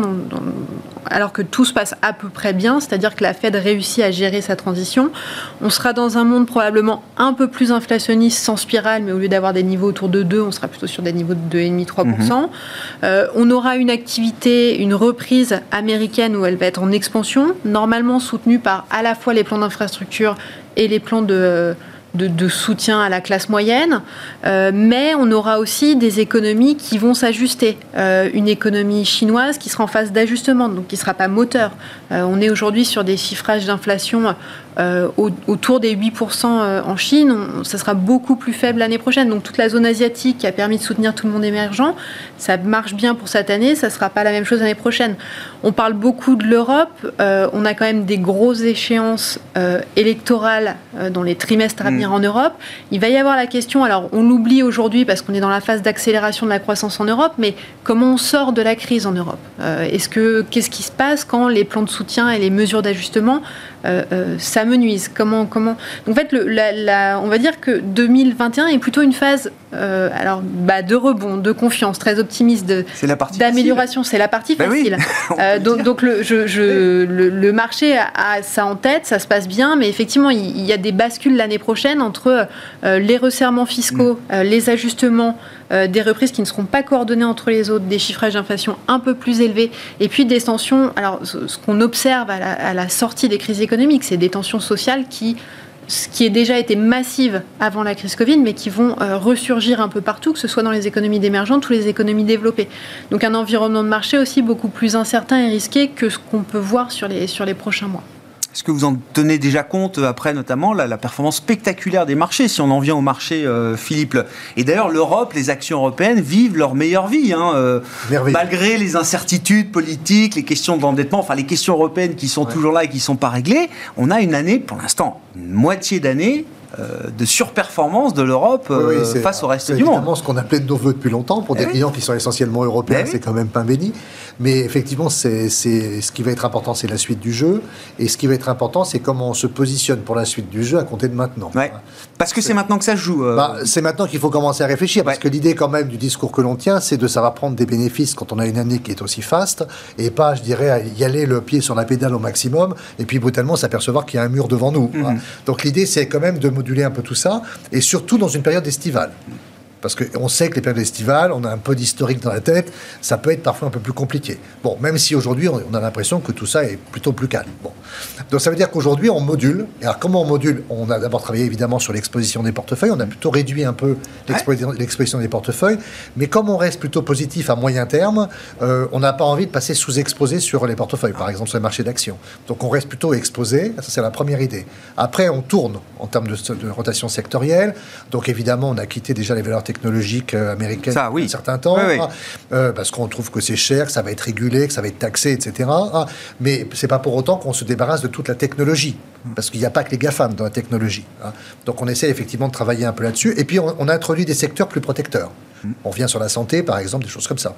alors que tout se passe à peu près bien, c'est-à-dire que la Fed réussit à gérer sa transition, on sera dans un monde probablement un peu plus inflationniste sans spirale, mais au lieu d'avoir des niveaux autour de 2, on sera plutôt sur des niveaux de 2,5-3%. Mhm. Euh, on aura une activité, une reprise américaine où elle va être en expansion, normalement soutenue par à la fois les plans d'infrastructure et les plans de, de, soutien à la classe moyenne, euh, mais on aura aussi des économies qui vont s'ajuster. Euh, une économie chinoise qui sera en phase d'ajustement, donc qui ne sera pas moteur. Euh, on est aujourd'hui sur des chiffrages d'inflation autour des 8% en Chine. ça sera beaucoup plus faible l'année prochaine. Donc toute la zone asiatique qui a permis de soutenir tout le monde émergent, ça marche bien pour cette année, ça ne sera pas la même chose l'année prochaine. On parle beaucoup de l'Europe. on a quand même des grosses échéances électorales dans les trimestres à en Europe. Il va y avoir la question, alors on l'oublie aujourd'hui parce qu'on est dans la phase d'accélération de la croissance en Europe, mais comment on sort de la crise en Europe? Euh, Est-ce que qu'est-ce qui se passe quand les plans de soutien et les mesures d'ajustement euh, euh, s'amenuisent Comment comment Donc, En fait, le, la, on va dire que 2021 est plutôt une phase alors bah, de rebond, de confiance, très optimiste, d'amélioration. C'est la partie ben facile. [LAUGHS] donc, donc le, je, le, marché a, ça en tête, ça se passe bien, mais effectivement, il y a des bascules l'année prochaine entre euh, les resserrements fiscaux, mm. euh, les ajustements euh, des reprises qui ne seront pas coordonnées entre les autres, des chiffrages d'inflation un peu plus élevés, et puis des tensions. Alors, ce qu'on observe à la, sortie des crises économiques, c'est des tensions sociales qui ce qui a déjà été massive avant la crise Covid, mais qui vont ressurgir un peu partout, que ce soit dans les économies d'émergentes ou les économies développées. Donc un environnement de marché aussi beaucoup plus incertain et risqué que ce qu'on peut voir sur les, sur les prochains mois. Est-ce que vous en tenez déjà compte euh, après, notamment, la, performance spectaculaire des marchés, si on en vient au marché, euh, Philippe Et d'ailleurs, l'Europe, les actions européennes vivent leur meilleure vie, hein, euh, malgré les incertitudes politiques, les questions d'endettement, enfin les questions européennes qui sont toujours là et qui ne sont pas réglées. On a une année, pour l'instant, une moitié d'année de surperformance de l'Europe euh, face au reste du monde. C'est évidemment ce qu'on appelait de nos voeux depuis longtemps pour des eh clients qui sont essentiellement européens, eh c'est quand même pas béni. Mais effectivement, c'est ce qui va être important, c'est la suite du jeu. Et ce qui va être important, c'est comment on se positionne pour la suite du jeu à compter de maintenant. Parce que c'est maintenant que ça joue. Euh. Bah, c'est maintenant qu'il faut commencer à réfléchir. Parce que l'idée, quand même, du discours que l'on tient, c'est de savoir prendre des bénéfices quand on a une année qui est aussi faste. Et pas, je dirais, y aller le pied sur la pédale au maximum. Et puis brutalement s'apercevoir qu'il y a un mur devant nous. Mhm. Donc l'idée, c'est quand même de moduler un peu tout ça, et surtout dans une période estivale. Parce qu'on sait que les périodes estivales, on a un peu d'historique dans la tête, ça peut être parfois un peu plus compliqué. Bon, même si aujourd'hui, on a l'impression que tout ça est plutôt plus calme. Bon. Donc ça veut dire qu'aujourd'hui, on module. Et alors, comment on module? On a d'abord travaillé évidemment sur l'exposition des portefeuilles. On a plutôt réduit un peu l'exposition des portefeuilles. Mais comme on reste plutôt positif à moyen terme, euh, on n'a pas envie de passer sous-exposé sur les portefeuilles, par exemple sur les marchés d'actions. Donc on reste plutôt exposé. Ça, c'est la première idée. Après, on tourne en termes de, de rotation sectorielle. Donc évidemment, on a quitté déjà les valeurs technologique euh, américaine ça, oui. un certain temps, hein, euh, parce qu'on trouve que c'est cher, que ça va être régulé, que ça va être taxé, etc. Hein. mais c'est pas pour autant qu'on se débarrasse de toute la technologie, parce qu'il n'y a pas que les GAFAM dans la technologie. Hein. Donc on essaie effectivement de travailler un peu là-dessus, et puis on, on, introduit des secteurs plus protecteurs. Mm. On vient sur la santé, par exemple, des choses comme ça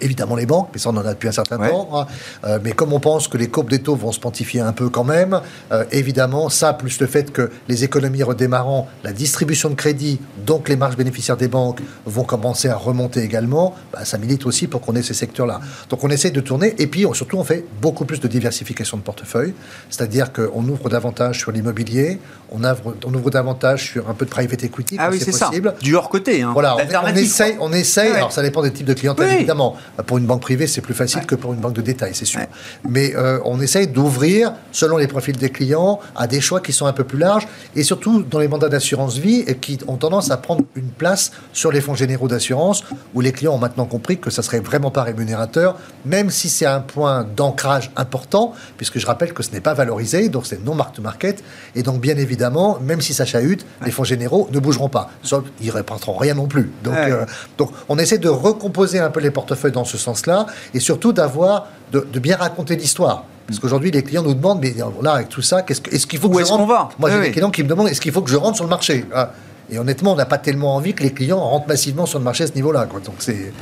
évidemment les banques, mais ça on en a depuis un certain temps. Hein. Euh, mais comme on pense que les courbes des taux vont se pontifier un peu quand même, euh, évidemment ça plus le fait que les économies redémarrant, la distribution de crédit, donc les marges bénéficiaires des banques vont commencer à remonter également, bah, ça milite aussi pour qu'on ait ces secteurs-là. Donc on essaie de tourner et puis surtout on fait beaucoup plus de diversification de portefeuille, c'est-à-dire qu'on ouvre davantage sur l'immobilier, on ouvre, on ouvre davantage sur un peu de private equity ah oui, c'est possible. Du hors côté. Hein. Voilà, on, essaye, on essaye alors ça dépend des types de clientèle évidemment, Pour une banque privée, c'est plus facile que pour une banque de détail, c'est sûr. Mais euh, on essaye d'ouvrir, selon les profils des clients, à des choix qui sont un peu plus larges, et surtout dans les mandats d'assurance vie, et qui ont tendance à prendre une place sur les fonds généraux d'assurance, où les clients ont maintenant compris que ça serait vraiment pas rémunérateur, même si c'est un point d'ancrage important, puisque je rappelle que ce n'est pas valorisé, donc c'est non mark to market, et donc bien évidemment, même si ça chahute, les fonds généraux ne bougeront pas, sauf ils ne reprendront rien non plus. Donc, euh, donc on essaie de recomposer un peu les portefeuilles dans ce sens-là, et surtout d'avoir, de, bien raconter l'histoire. Parce qu'aujourd'hui, les clients nous demandent, mais là, avec tout ça, qu'est-ce est-ce qu'il faut que je rentre va? Moi, j'ai des clients qui me demandent, est-ce qu'il faut que je rentre sur le marché? Ah. Et honnêtement, on n'a pas tellement envie que les clients rentrent massivement sur le marché à ce niveau-là. Donc c'est.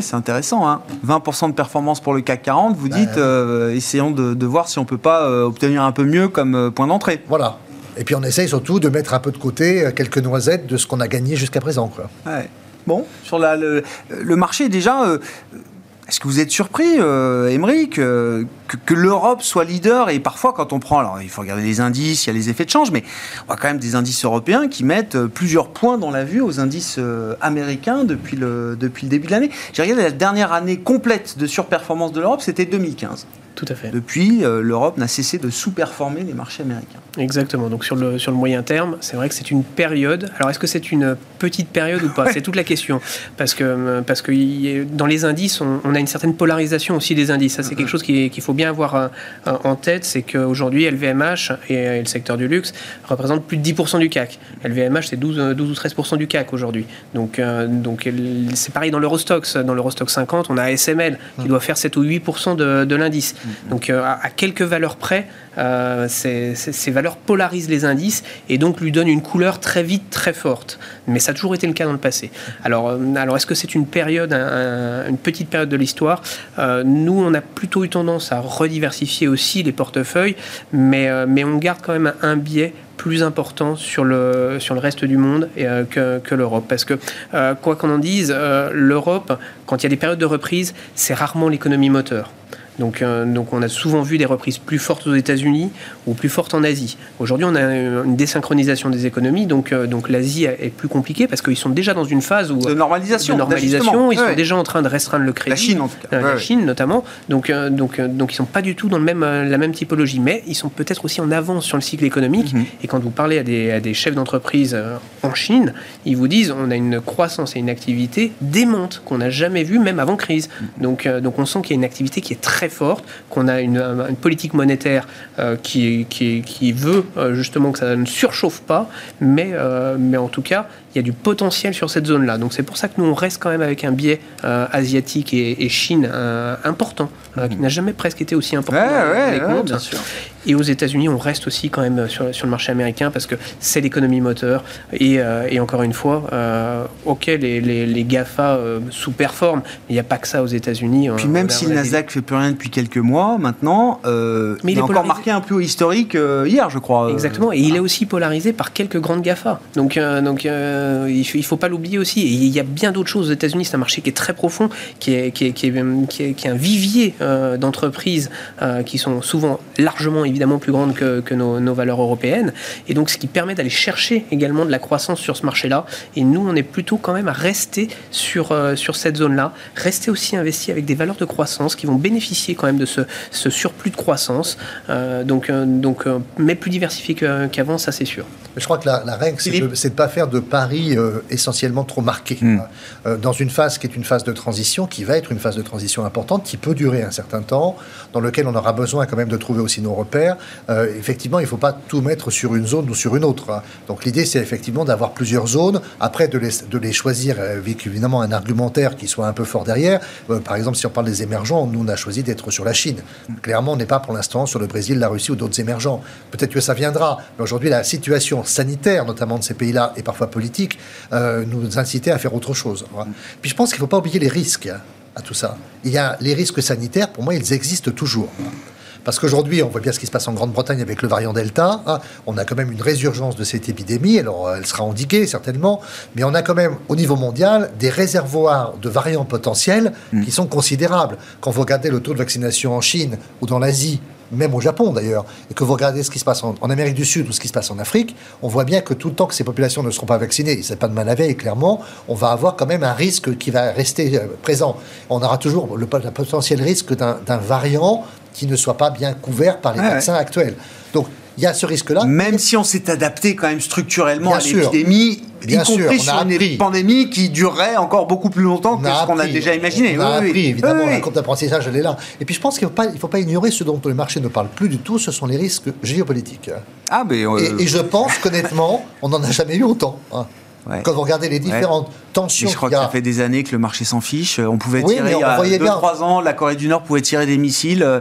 c'est intéressant. Hein 20% de performance pour le CAC 40. Vous dites, euh, essayons de, voir si on peut pas euh, obtenir un peu mieux comme euh, point d'entrée. Voilà. Et puis on essaye surtout de mettre un peu de côté quelques noisettes de ce qu'on a gagné jusqu'à présent. Quoi. Bon, sur la, le, le, marché déjà, est-ce que vous êtes surpris, euh, que, que, l'Europe soit leader? Et parfois, quand on prend, alors il faut regarder les indices, il y a les effets de change, mais on a quand même des indices européens qui mettent euh, plusieurs points dans la vue aux indices euh, américains depuis le, depuis le début de l'année. J'ai regardé la dernière année complète de surperformance de l'Europe, c'était 2015. Tout à fait. Depuis, euh, l'Europe n'a cessé de sous-performer les marchés américains. Exactement. Donc sur le, sur le moyen terme, c'est vrai que c'est une période. Alors est-ce que c'est une petite période ou pas? C'est toute la question. Parce que, euh, parce que dans les indices, on, a une certaine polarisation aussi des indices. Ça, c'est quelque chose qu'il faut bien avoir euh, en tête. C'est qu'aujourd'hui, LVMH et, le secteur du luxe représentent plus de 10% du CAC. LVMH, c'est 12, 12 ou 13% du CAC aujourd'hui. Donc, donc c'est pareil dans l'Eurostox. Dans l'Eurostox 50, on a SML qui doit faire 7 ou 8% de, de l'indice. Donc euh, à, quelques valeurs près, euh, ces, valeurs polarisent les indices et donc lui donnent une couleur très vite très forte. Mais ça a toujours été le cas dans le passé. Alors, euh, est-ce que c'est une période, une petite période de l'histoire? Nous, on a plutôt eu tendance à rediversifier aussi les portefeuilles, mais, on garde quand même un biais plus important sur le, reste du monde que l'Europe. Parce que, quoi qu'on en dise, l'Europe, quand il y a des périodes de reprise, c'est rarement l'économie moteur. Donc, euh, donc on a souvent vu des reprises plus fortes aux États-Unis ou plus fortes en Asie. Aujourd'hui, on a une désynchronisation des économies, donc, euh, donc l'Asie est plus compliquée parce qu'ils sont déjà dans une phase où, de normalisation. De normalisation ils sont déjà en train de restreindre le crédit. La Chine, en tout cas. Euh, la Chine, notamment. Donc, donc, donc ils ne sont pas du tout dans le même, la même typologie, mais ils sont peut-être aussi en avance sur le cycle économique. Mhm. Et quand vous parlez à des, à des chefs d'entreprise en Chine, ils vous disent on a une croissance et une activité démente qu'on n'a jamais vue, même avant crise. Mhm. Donc, donc on sent qu'il y a une activité qui est très forte, qu'on a une, politique monétaire euh, qui, veut euh, justement que ça ne surchauffe pas, mais, euh, mais en tout cas, il y a du potentiel sur cette zone-là. Donc c'est pour ça que nous, on reste quand même avec un biais asiatique et, Chine important, qui n'a jamais presque été aussi important ouais, bien sûr. Et aux États-Unis, on reste aussi quand même sur, sur le marché américain parce que c'est l'économie moteur. Et, et, encore une fois, ok, les, les, les GAFA sous-performent, mais il n'y a pas que ça aux États-Unis. Puis même si le Nasdaq fait plus rien depuis quelques mois maintenant, euh, mais il, a encore marqué un peu historique euh, hier, je crois. Exactement, et il est aussi polarisé par quelques grandes GAFA. Donc, euh, il ne faut pas l'oublier aussi. Et il y a bien d'autres choses aux États-Unis, c'est un marché qui est très profond, qui est, qui est, qui est, qui est, un vivier d'entreprises qui sont souvent largement, évidemment, plus grandes que, que nos, nos, valeurs européennes. Et donc, ce qui permet d'aller chercher également de la croissance sur ce marché-là. Et nous, on est plutôt quand même à rester sur, sur cette zone-là, rester aussi investi avec des valeurs de croissance qui vont bénéficier quand même de ce, surplus de croissance. Euh, donc, euh, donc, euh, mais plus diversifié qu'avant, ça c'est sûr. Je crois que la, règle, c'est de ne pas faire de paris essentiellement trop marqués. Hmm. dans une phase qui est une phase de transition, qui va être une phase de transition importante, qui peut durer un certain temps, dans lequel on aura besoin quand même de trouver aussi nos repères, effectivement, il ne faut pas tout mettre sur une zone ou sur une autre. Hein. Donc l'idée, c'est effectivement d'avoir plusieurs zones, après de les, de les choisir avec évidemment un argumentaire qui soit un peu fort derrière. par exemple, si on parle des émergents, nous, on a choisi d'être sur la Chine. Clairement, on n'est pas pour l'instant sur le Brésil, la Russie ou d'autres émergents. Peut-être que ça viendra, mais aujourd'hui, la situation sanitaire, notamment de ces pays-là, et parfois politique, euh, nous incitait à faire autre chose. Puis je pense qu'il ne faut pas oublier les risques hein, à tout ça. Il y a les risques sanitaires, pour moi, ils existent toujours. Parce qu'aujourd'hui, on voit bien ce qui se passe en Grande-Bretagne avec le variant Delta. Hein. On a quand même une résurgence de cette épidémie. Alors, elle sera endiguée, certainement. Mais on a quand même, au niveau mondial, des réservoirs de variants potentiels mm. qui sont considérables. Quand vous regardez le taux de vaccination en Chine ou dans l'Asie, même au Japon d'ailleurs, et que vous regardez ce qui se passe en, Amérique du Sud ou ce qui se passe en Afrique, on voit bien que tout le temps que ces populations ne seront pas vaccinées, c'est pas de mal à veille, clairement, on va avoir quand même un risque qui va rester euh, présent. On aura toujours le, potentiel risque d'un variant qui ne soit pas bien couvert par les vaccins actuels. Donc il y a ce risque-là. Même si on s'est adapté quand même structurellement à l'épidémie, y compris sur une pandémie qui durerait encore beaucoup plus longtemps que ce qu'on a déjà imaginé. On a appris, évidemment, la courbe d'apprentissage, elle est là. Et puis je pense qu'il ne faut, pas, faut pas ignorer ce dont le marché ne parle plus du tout, ce sont les risques géopolitiques. Ah, mais euh, et, je pense qu'honnêtement, on n'en a jamais eu autant. Hein. Quand vous regardez les différentes tensions. je crois que ça fait des années que le marché s'en fiche. On pouvait tirer, il y a 2-3 ans, la Corée du Nord pouvait tirer des missiles. Euh,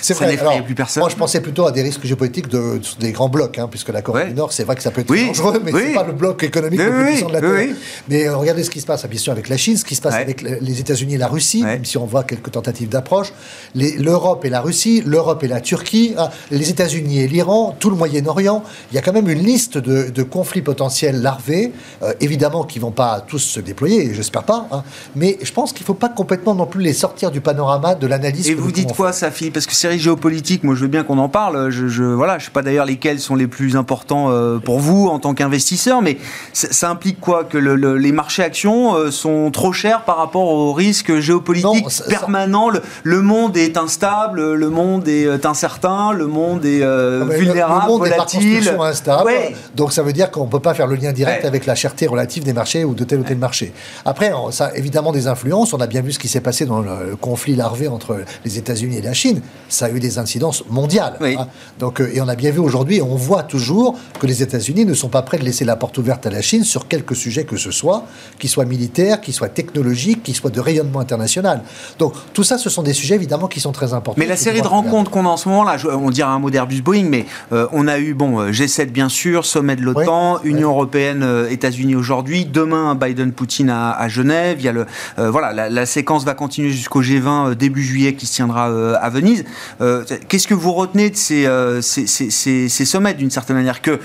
c'est ça n'effrayait plus personne. Moi, je pensais plutôt à des risques géopolitiques de, des grands blocs, hein, puisque la Corée du Nord, c'est vrai que ça peut être dangereux, mais c'est pas le bloc économique le plus puissant de la Terre. Mais euh, regardez ce qui se passe, bien sûr, avec la Chine, ce qui se passe avec les États-Unis et la Russie, même si on voit quelques tentatives d'approche. L'Europe et la Russie, l'Europe et la Turquie, hein, les États-Unis et l'Iran, tout le Moyen-Orient. Il y a quand même une liste de, conflits potentiels larvés, euh, évidemment, qui vont pas tous se déployer, j'espère pas, hein. mais je pense qu'il ne faut pas complètement non plus les sortir du panorama de l'analyse. Et vous dites quoi, ça, Philippe? Parce que série géopolitique, moi je veux bien qu'on en parle. Je, je voilà, je sais pas d'ailleurs lesquels sont les plus importants euh, pour vous en tant qu'investisseur, mais ça, implique quoi Que les marchés actions euh, sont trop chers par rapport aux risques géopolitiques permanents? Le, monde est instable, le monde est incertain, le monde est ah, vulnérable, le, monde volatile. Est par instable, donc ça veut dire qu'on ne peut pas faire le lien direct avec la cherté relative des marchés ou de tel ou tel marché. Après, ça a évidemment des influences. On a bien vu ce qui s'est passé dans le conflit larvé entre les États-Unis et la Chine. Ça a eu des incidences mondiales. Hein. Donc, euh, et on a bien vu aujourd'hui, on voit toujours que les États-Unis ne sont pas prêts de laisser la porte ouverte à la Chine sur quelque sujet que ce soit, qui soit militaire, qui soit technologique, qui soit de rayonnement international. Donc tout ça, ce sont des sujets évidemment qui sont très importants. Mais la série de rencontres qu'on a en ce moment là, on dirait un mot d'Airbus Boeing, mais euh, on a eu bon euh, G7 bien sûr, sommet de l'OTAN, Union européenne, États-Unis aujourd'hui, demain Biden-Poutine à, Genève. Il y a le, euh, voilà, la, séquence va continuer jusqu'au G20 euh, début juillet qui se tiendra euh, à Venise. Qu'est-ce que vous retenez de ces, ces, sommets d'une certaine manière Que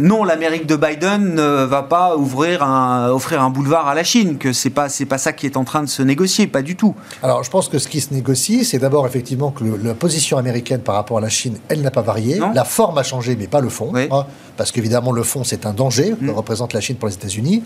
non, l'Amérique de Biden ne va pas ouvrir un, offrir un boulevard à la Chine, que c'est pas, c'est pas ça qui est en train de se négocier, pas du tout. Alors je pense que ce qui se négocie, c'est d'abord effectivement que la position américaine par rapport à la Chine, elle n'a pas varié. La forme a changé, mais pas le fond. Hein, parce qu'évidemment, le fond, c'est un danger que mm. représente la Chine pour les États-Unis.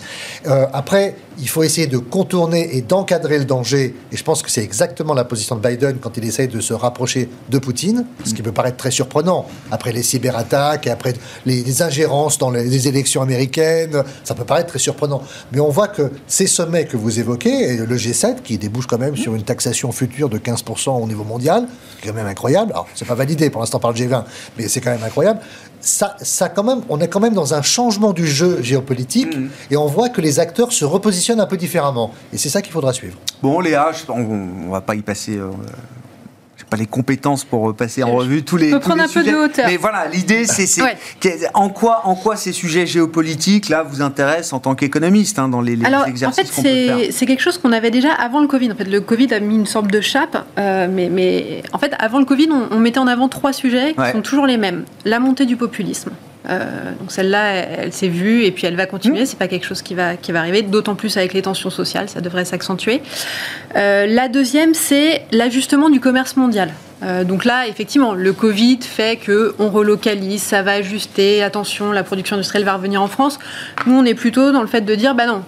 après, il faut essayer de contourner et d'encadrer le danger. Et je pense que c'est exactement la position de Biden quand il essaye de se rapprocher de Poutine, ce qui peut paraître très surprenant. Après les cyberattaques et après les, ingérences dans les, élections américaines, ça peut paraître très surprenant. Mais on voit que ces sommets que vous évoquez, et le G7, qui débouche quand même sur une taxation future de 15% au niveau mondial, qui est quand même incroyable. Alors, c'est pas validé pour l'instant par le G20, mais c'est quand même incroyable ça, ça quand même, on est quand même dans un changement du jeu géopolitique mm. et on voit que les acteurs se repositionnent un peu différemment. Et c'est ça qu'il faudra suivre. Bon, Léa, on, ne va pas y passer. Euh, pas les compétences pour passer en revue tous les. On peut prendre un peu de hauteur. Mais voilà, l'idée, c'est en quoi, en quoi ces sujets géopolitiques là vous intéressent en tant qu'économiste hein, dans les, les Alors, exercices en fait, c'est quelque chose qu'on avait déjà avant le Covid. En fait, le Covid a mis une sorte de chape, euh, mais, mais en fait, avant le Covid, on, on mettait en avant trois sujets qui sont toujours les mêmes la montée du populisme. Euh, donc celle-là, elle, s'est vue et puis elle va continuer. Mmh. C'est pas quelque chose qui va qui va arriver, d'autant plus avec les tensions sociales, ça devrait s'accentuer. Euh, la deuxième, c'est l'ajustement du commerce mondial. Euh, donc là, effectivement, le Covid fait que on relocalise, ça va ajuster. Attention, la production industrielle va revenir en France. Nous, on est plutôt dans le fait de dire, bah non,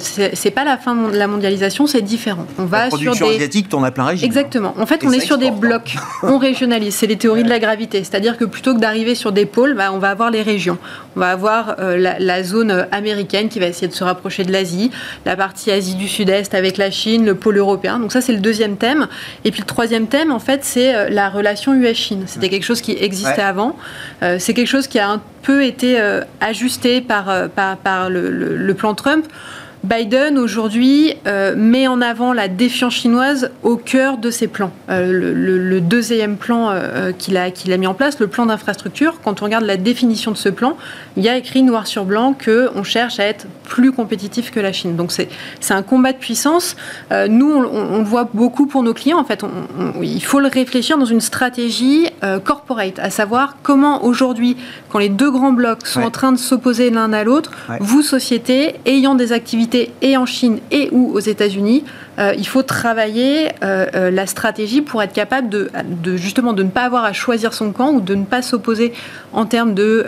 c'est pas la fin de la mondialisation, c'est différent. On va la production sur des... asiatique tourne à plein régime. Exactement. En fait, on est sur des blocs. on régionalise. C'est les théories de la gravité. C'est-à-dire que plutôt que d'arriver sur des pôles, bah, on va avoir les régions. On va avoir euh, la, zone américaine qui va essayer de se rapprocher de l'Asie, la partie Asie du Sud-Est avec la Chine, le pôle européen. Donc ça, c'est le deuxième thème. Et puis le troisième thème, en fait, c'est euh, la relation US-Chine. C'était quelque chose qui existait avant. Euh, c'est quelque chose qui a un peu été ajusté par, par, le, plan Trump. Biden aujourd'hui euh, met en avant la défiance chinoise au cœur de ses plans. Euh, le, deuxième plan euh, qu'il a, qu'il a mis en place, le plan d'infrastructure, quand on regarde la définition de ce plan, il y a écrit noir sur blanc qu'on cherche à être plus compétitif que la Chine. Donc c'est, c'est un combat de puissance. nous, on, le voit beaucoup pour nos clients. En fait, il faut le réfléchir dans une stratégie corporate, à savoir comment aujourd'hui, quand les deux grands blocs sont en train de s'opposer l'un à l'autre, vous, sociétés, ayant des activités et en Chine et ou aux États-Unis, euh, il faut travailler euh, la stratégie pour être capable de, de, justement de ne pas avoir à choisir son camp ou de ne pas s'opposer en termes de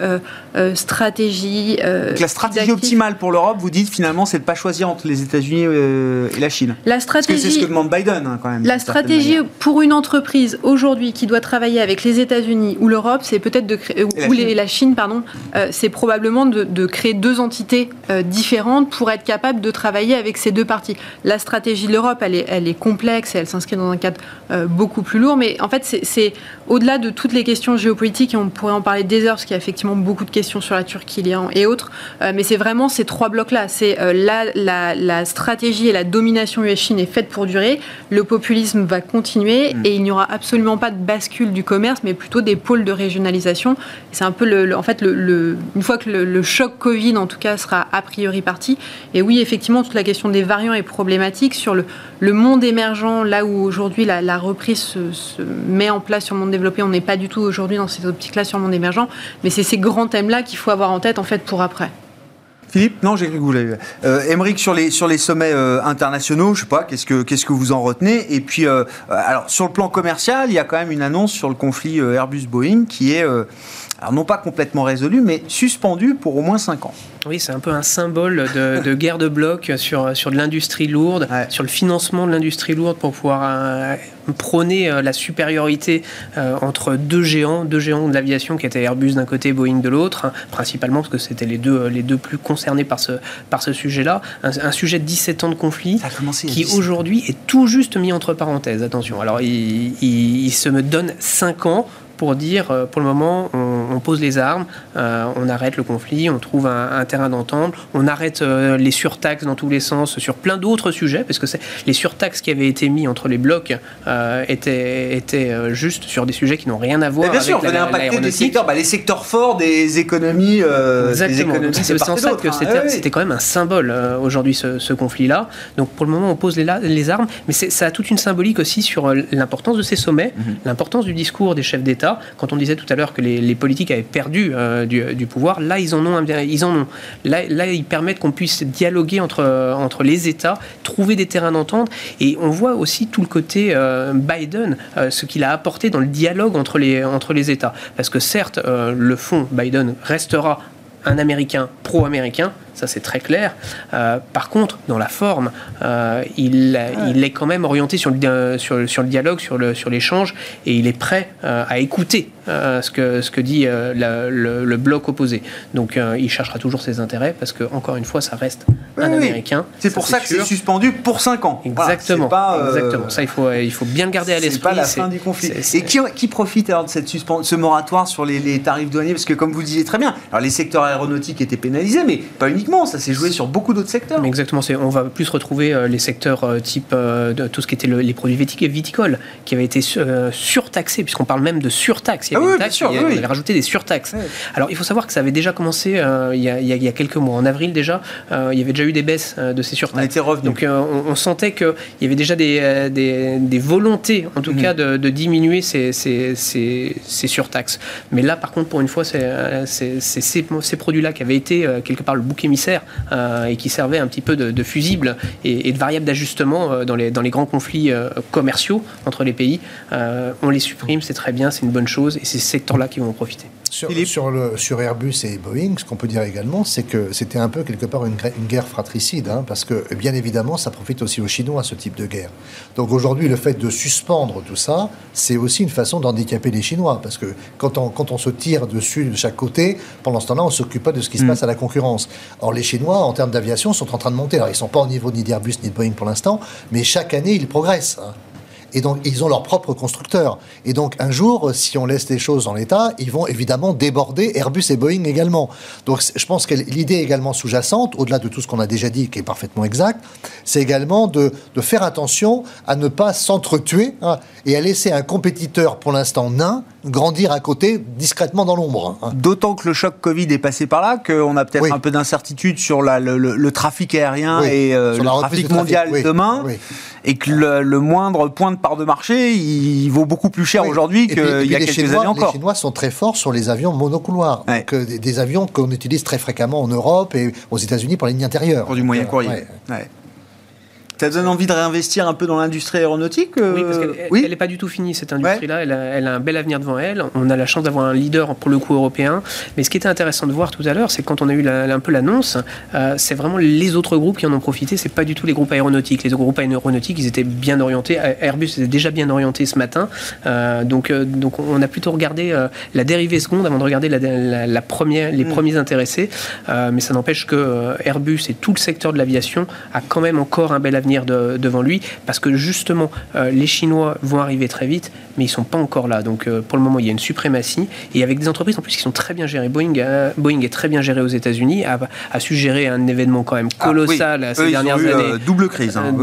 stratégie. Donc la stratégie optimale pour l'Europe, vous dites finalement, c'est de ne pas choisir entre les États-Unis et la Chine. La stratégie. c'est ce que demande Biden hein, quand même. La stratégie pour une entreprise aujourd'hui qui doit travailler avec les États-Unis ou l'Europe, c'est peut-être de créer, ou la Chine, pardon, euh, c'est probablement de, créer deux entités euh, différentes pour être capable de travailler avec ces deux parties. La stratégie de l'Europe, elle est, elle est complexe et elle s'inscrit dans un cadre euh, beaucoup plus lourd, mais en fait, c'est au-delà de toutes les questions géopolitiques, et on pourrait en parler des heures, parce qu'il y a effectivement beaucoup de questions sur la Turquie et autres, mais c'est vraiment ces trois blocs-là. C'est la, la, la, stratégie et la domination US-Chine est faite pour durer, le populisme va continuer mm. et il n'y aura absolument pas de bascule du commerce, mais plutôt des pôles de régionalisation. C'est un peu le, en fait le, une fois que le, choc Covid en tout cas sera a priori parti. Et oui, effectivement, toute la question des variants est problématique sur le, le monde émergent, là où aujourd'hui la, reprise se, met en place sur le monde développé. On n'est pas du tout aujourd'hui dans ces optiques-là sur le monde émergent, mais c'est ces grands thèmes-là qu'il faut avoir en tête en fait pour après. Philippe? Non, j'ai cru que vous l'avez. Euh, sur les, sur les sommets euh, internationaux, je sais pas, qu'est-ce que, qu'est-ce que vous en retenez? Et puis, euh, alors, sur le plan commercial, il y a quand même une annonce sur le conflit Airbus-Boeing qui est, alors non pas complètement résolu, mais suspendu pour au moins 5 ans. Oui, c'est un peu un symbole de, [LAUGHS] guerre de blocs sur, sur de l'industrie lourde, sur le financement de l'industrie lourde pour pouvoir euh, prôner euh, la supériorité euh, entre deux géants, deux géants de l'aviation qui étaient Airbus d'un côté, Boeing de l'autre, hein, principalement parce que c'était les deux, les deux plus concernés par ce, par ce sujet-là. Un, sujet de 17 ans de conflit qui aujourd'hui est tout juste mis entre parenthèses. Attention, alors il, il, il se me donne 5 ans pour dire, euh, pour le moment, on, pose les armes, euh, on arrête le conflit, on trouve un, terrain d'entente, on arrête euh, les surtaxes dans tous les sens sur plein d'autres sujets, parce que les surtaxes qui avaient été mis entre les blocs étaient, étaient juste sur des sujets qui n'ont rien à voir bien avec sûr, la, impacté des secteurs, bah, les secteurs forts des économies. Exactement. C'est en ça que ah c'était quand même un symbole aujourd'hui ce, conflit-là. Donc pour le moment, on pose les, les armes, mais ça a toute une symbolique aussi sur l'importance de ces sommets, mhm. l'importance du discours des chefs d'État quand on disait tout à l'heure que les, politiques avaient perdu euh, du, pouvoir, là, ils en ont. Ils en ont. Là, là ils permettent qu'on puisse dialoguer entre, entre les États, trouver des terrains d'entente. Et on voit aussi tout le côté euh, Biden, euh, ce qu'il a apporté dans le dialogue entre les, entre les États. Parce que certes, le fond, Biden restera un Américain pro-américain, ça c'est très clair. Euh, par contre, dans la forme, euh, il, il, est quand même orienté sur le, sur, sur le dialogue, sur l'échange, sur et il est prêt euh, à écouter ce, que, ce que dit le, le, bloc opposé. Donc il cherchera toujours ses intérêts, parce que, encore une fois, ça reste un Américain. C'est pour ça, que c'est suspendu pour 5 ans. Exactement. Exactement. Ça, il faut, il faut bien garder à l'esprit. C'est pas la fin du conflit. Et qui, qui, profite alors de cette ce moratoire sur les, les, tarifs douaniers? Parce que, comme vous le disiez très bien, alors les secteurs aéronautiques étaient pénalisés, mais pas uniquement ça s'est joué sur beaucoup d'autres secteurs. exactement, on va plus retrouver euh, les secteurs euh, type euh, de tout ce qui était les produits viticoles, qui avaient été surtaxés, puisqu'on parle même de surtaxe. Il y avait, ah sûr, on avait rajouté des surtaxes. Alors il faut savoir que ça avait déjà commencé il y, a, quelques mois. En avril déjà, il y avait déjà eu des baisses de ces surtaxes. On était revenu. Donc on, sentait qu'il y avait déjà des, des, volontés, en tout mhm. cas, de, diminuer ces, ces, ces, surtaxes. Mais là, par contre, pour une fois, c'est ces, produits-là qui avaient été quelque part le bouc émissaire euh, et qui servait un petit peu de, fusible et, de variable d'ajustement euh, dans, les, dans les grands conflits euh, commerciaux entre les pays. on les supprime, c'est très bien, c'est une bonne chose et c'est ces secteurs-là qui vont en profiter. Sur, sur, le, sur, Airbus et Boeing, ce qu'on peut dire également, c'est que c'était un peu quelque part une, guerre fratricide, hein, parce que bien évidemment, ça profite aussi aux Chinois, ce type de guerre. Donc aujourd'hui, le fait de suspendre tout ça, c'est aussi une façon d'handicaper les Chinois, parce que quand on, quand on se tire dessus de chaque côté, pendant ce temps-là, on ne s'occupe pas de ce qui se mm. passe à la concurrence. Or, les Chinois, en termes d'aviation, sont en train de monter. Alors, ils ne sont pas au niveau ni d'Airbus ni de Boeing pour l'instant, mais chaque année, ils progressent. Hein. Et donc, ils ont leur propre constructeur. Et donc, un jour, si on laisse les choses en l'état, ils vont évidemment déborder Airbus et Boeing également. Donc, je pense que l'idée également sous-jacente, au-delà de tout ce qu'on a déjà dit, qui est parfaitement exact, c'est également de, de, faire attention à ne pas s'entretuer hein, et à laisser un compétiteur, pour l'instant nain, grandir à côté discrètement dans l'ombre. Hein. D'autant que le choc Covid est passé par là, qu'on a peut-être un peu d'incertitude sur la, le, trafic aérien et euh, le trafic, mondial demain. et que le, moindre point de part de marché, il vaut beaucoup plus cher aujourd'hui qu'il y a quelques Chinois, années encore. Les Chinois sont très forts sur les avions monocouloirs, euh, des, avions qu'on utilise très fréquemment en Europe et aux États-Unis pour les lignes intérieures. Pour du moyen courrier. Ça donne envie de réinvestir un peu dans l'industrie aéronautique euh, Oui, parce qu'elle n'est pas du tout finie, cette industrie-là. Elle, a un bel avenir devant elle. On a la chance d'avoir un leader, pour le coup, européen. Mais ce qui était intéressant de voir tout à l'heure, c'est quand on a eu un peu l'annonce, euh, c'est vraiment les autres groupes qui en ont profité. C'est pas du tout les groupes aéronautiques. Les groupes aéronautiques, ils étaient bien orientés. Airbus était déjà bien orienté ce matin. Euh, donc, donc, on a plutôt regardé la dérivée seconde avant de regarder la, première, les mm. premiers intéressés. mais ça n'empêche que Airbus et tout le secteur de l'aviation a quand même encore un bel avenir devant lui, parce que justement, euh, les Chinois vont arriver très vite, mais ils sont pas encore là. Donc euh, pour le moment, il y a une suprématie, et avec des entreprises en plus qui sont très bien gérées. Boeing, euh, Boeing est très bien géré aux États-Unis, a, a, su gérer un événement quand même ah, colossal ces dernières années. double crise, hein.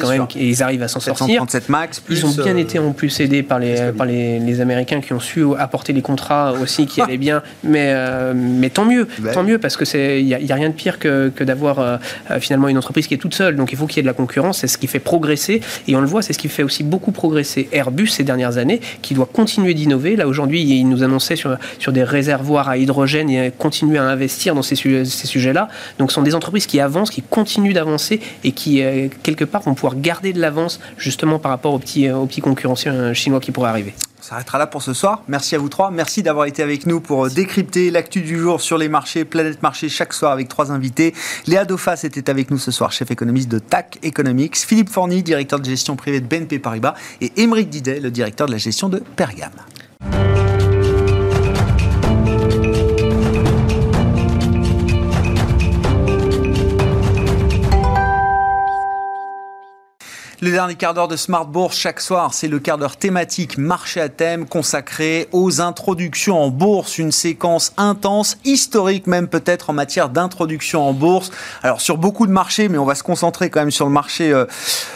quand même, et ils arrivent à s'en sortir. Max, ils ont bien été en plus aidés par les, par les, les, Américains qui ont su apporter les contrats aussi qui [LAUGHS] allaient bien, mais, mais tant mieux, ben tant mieux parce que c'est il n'y a, rien de pire que, que d'avoir finalement une entreprise qui est toute seule. Donc il faut qu'il y ait de la concurrence c'est ce qui fait progresser, et on le voit, c'est ce qui fait aussi beaucoup progresser Airbus ces dernières années, qui doit continuer d'innover. Là, aujourd'hui, il nous annonçait sur, sur des réservoirs à hydrogène et continuer à investir dans ces, ces sujets-là. Donc, ce sont des entreprises qui avancent, qui continuent d'avancer et qui, euh, quelque part, vont pouvoir garder de l'avance, justement, par rapport aux petits, aux petits concurrents chinois qui pourraient arriver. On s'arrêtera là pour ce soir. Merci à vous trois. Merci d'avoir été avec nous pour euh, décrypter l'actu du jour sur les marchés, Planète Marché, chaque soir avec trois invités. Léa Dauphas était avec nous ce soir, chef économiste de TAC Economics. Philippe Forny, directeur de gestion privée de BNP Paribas. Et Émeric Didet, le directeur de la gestion de Pergame. Le dernier quart d'heure de Smart Bourse chaque soir, c'est le quart d'heure thématique marché à thème consacré aux introductions en bourse, une séquence intense, historique même peut-être en matière d'introduction en bourse. Alors sur beaucoup de marchés, mais on va se concentrer quand même sur le marché euh,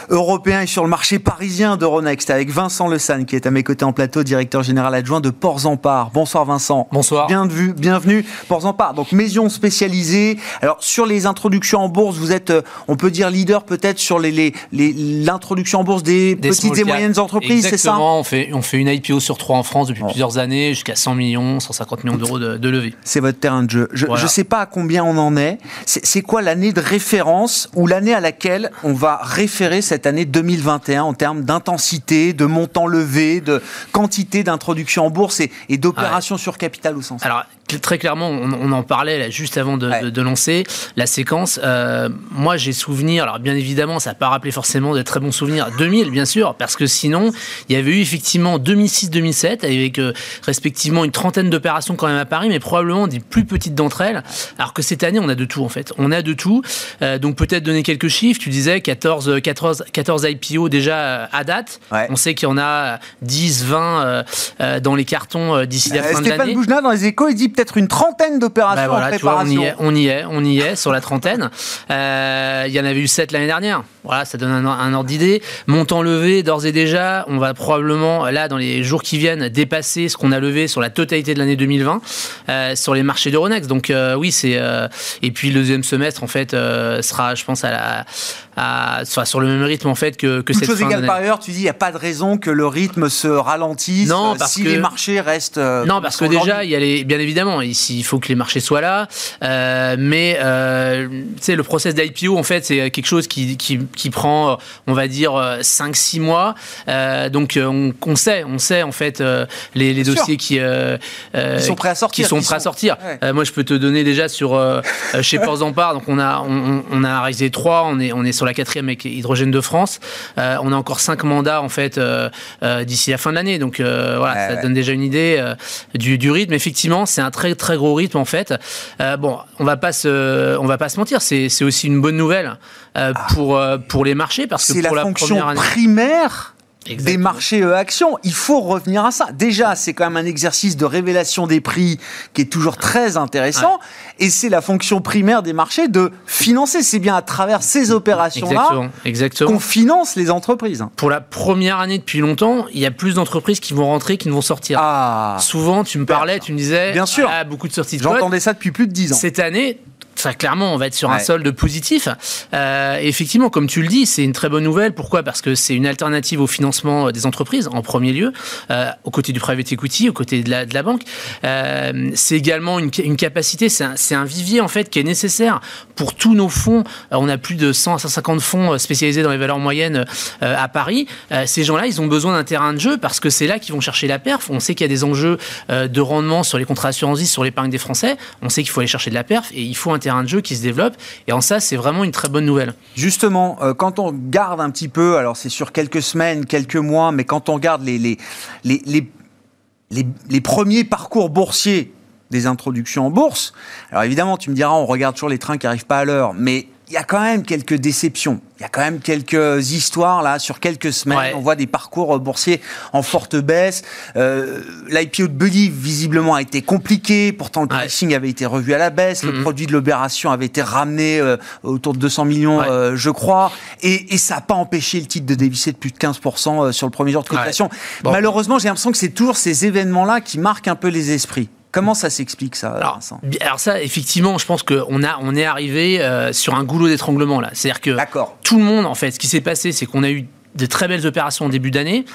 européen et sur le marché parisien d'Euronext avec Vincent Le San qui est à mes côtés en plateau, directeur général adjoint de Ports en Part. Bonsoir Vincent. Bonsoir. Bienvenue, bienvenue. Ports en Part, donc maison spécialisée. Alors sur les introductions en bourse, vous êtes, euh, on peut dire leader peut-être sur les, les, les introduction en bourse des, petites et moyennes entreprises, c'est ça? On fait, on fait une IPO sur trois en France depuis plusieurs années, jusqu'à 100 millions, 150 millions d'euros de, levée. C'est votre terrain de jeu. Je ne sais pas à combien on en est. C'est quoi l'année de référence ou l'année à laquelle on va référer cette année 2021 en termes d'intensité, de montant levé, de quantité d'introduction en bourse et, d'opérations sur capital au sens Alors, très clairement, on, en parlait là, juste avant de, lancer la séquence. Euh, moi, j'ai souvenir, alors bien évidemment, ça n'a pas rappelé forcément de très bons souvenirs, 2000 bien sûr, parce que sinon, il y avait eu effectivement 2006-2007 avec euh, respectivement une trentaine d'opérations quand même à Paris, mais probablement des plus petites d'entre elles. Alors que cette année, on a de tout en fait. On a de tout. Euh, donc peut-être donner quelques chiffres. Tu disais 14, 14, 14 IPO déjà à date. On sait qu'il y en a 10, 20 dans les cartons d'ici la fin de l'année. Stéphane Boujna dans les échos, il dit peut-être une trentaine d'opérations ben en préparation. on y est, on y est, on y est sur la trentaine. Euh, il y en avait eu sept l'année dernière. Voilà, ça donne un, ordre d'idée. Montant levé, d'ores et déjà, on va probablement, là, dans les jours qui viennent, dépasser ce qu'on a levé sur la totalité de l'année 2020 euh, sur les marchés d'Euronext. Donc euh, oui, c'est... et puis le deuxième semestre, en fait, sera, je pense, à la soit sur le même rythme en fait que, que cette chose égale par ailleurs, tu dis il n'y a pas de raison que le rythme se ralentisse non, parce si que, les marchés restent. Euh, non, parce que déjà, il y a les, bien évidemment, ici, il faut que les marchés soient là, euh, mais euh, tu sais, le process d'IPO en fait, c'est quelque chose qui, qui, qui, prend, on va dire, 5-6 mois. donc on, on, sait, on sait en fait les, les dossiers qui, qui, sont prêts à sortir. Qui sont prêts à sortir. moi, je peux te donner déjà sur chez Ports Empire, donc on a on, on a réalisé trois, on est on est sur la quatrième avec Hydrogène de France. Euh, on a encore cinq mandats en fait euh, euh, d'ici la fin de l'année. Donc voilà, ça donne déjà une idée du, rythme. Effectivement, c'est un très très gros rythme en fait. bon, on va pas se, on va pas se mentir, c'est aussi une bonne nouvelle ah. pour pour les marchés parce que pour la, fonction primaire des marchés euh, actions. Il faut revenir à ça. Déjà, c'est quand même un exercice de révélation des prix qui est toujours très intéressant. Et c'est la fonction primaire des marchés de financer. C'est bien à travers ces opérations-là qu'on finance les entreprises. Pour la première année depuis longtemps, il y a plus d'entreprises qui vont rentrer qui ne vont sortir. Ah, Souvent, tu me parlais, tu me disais, bien sûr, ah, beaucoup de sorties de J'entendais ça depuis plus de 10 ans. Cette année, ça, clairement, on va être sur un solde positif. Euh, effectivement, comme tu le dis, c'est une très bonne nouvelle. Pourquoi? Parce que c'est une alternative au financement des entreprises, en premier lieu, euh, aux côtés du private equity, aux côtés de la, de la banque. Euh, c'est également une, une capacité, c'est un, un, vivier, en fait, qui est nécessaire pour tous nos fonds. Euh, on a plus de 100 à 150 fonds euh, spécialisés dans les valeurs moyennes euh, à Paris. ces gens-là, ils ont besoin d'un terrain de jeu parce que c'est là qu'ils vont chercher la perf. On sait qu'il y a des enjeux de rendement sur les contrats assurance sur l'épargne des Français. On sait qu'il faut aller chercher de la perf et il faut un terrain de jeu qui se développe. Et en ça, c'est vraiment une très bonne nouvelle. Justement, euh, quand on garde un petit peu, alors c'est sur quelques semaines, quelques mois, mais quand on regarde les, les, les, les, les premiers parcours boursiers des introductions en bourse, alors évidemment, tu me diras, on regarde toujours les trains qui n'arrivent pas à l'heure, mais il y a quand même quelques déceptions. Il y a quand même quelques histoires là sur quelques semaines. On voit des parcours boursiers en forte baisse. Euh, L'IPO de Buddy visiblement a été compliqué. Pourtant le pricing avait été revu à la baisse. Le mm-hmm. produit de l'opération avait été ramené euh, autour de 200 millions, euh, je crois. Et, et ça n'a pas empêché le titre de dévisser de plus de 15% euh, sur le premier jour de cotation. Malheureusement, j'ai l'impression que c'est toujours ces événements-là qui marquent un peu les esprits. Comment ça s'explique ça alors, alors, ça, effectivement, je pense qu'on a, on est arrivé euh, sur un goulot d'étranglement là. C'est-à-dire que tout le monde, en fait, ce qui s'est passé, c'est qu'on a eu de très belles opérations en début d'année.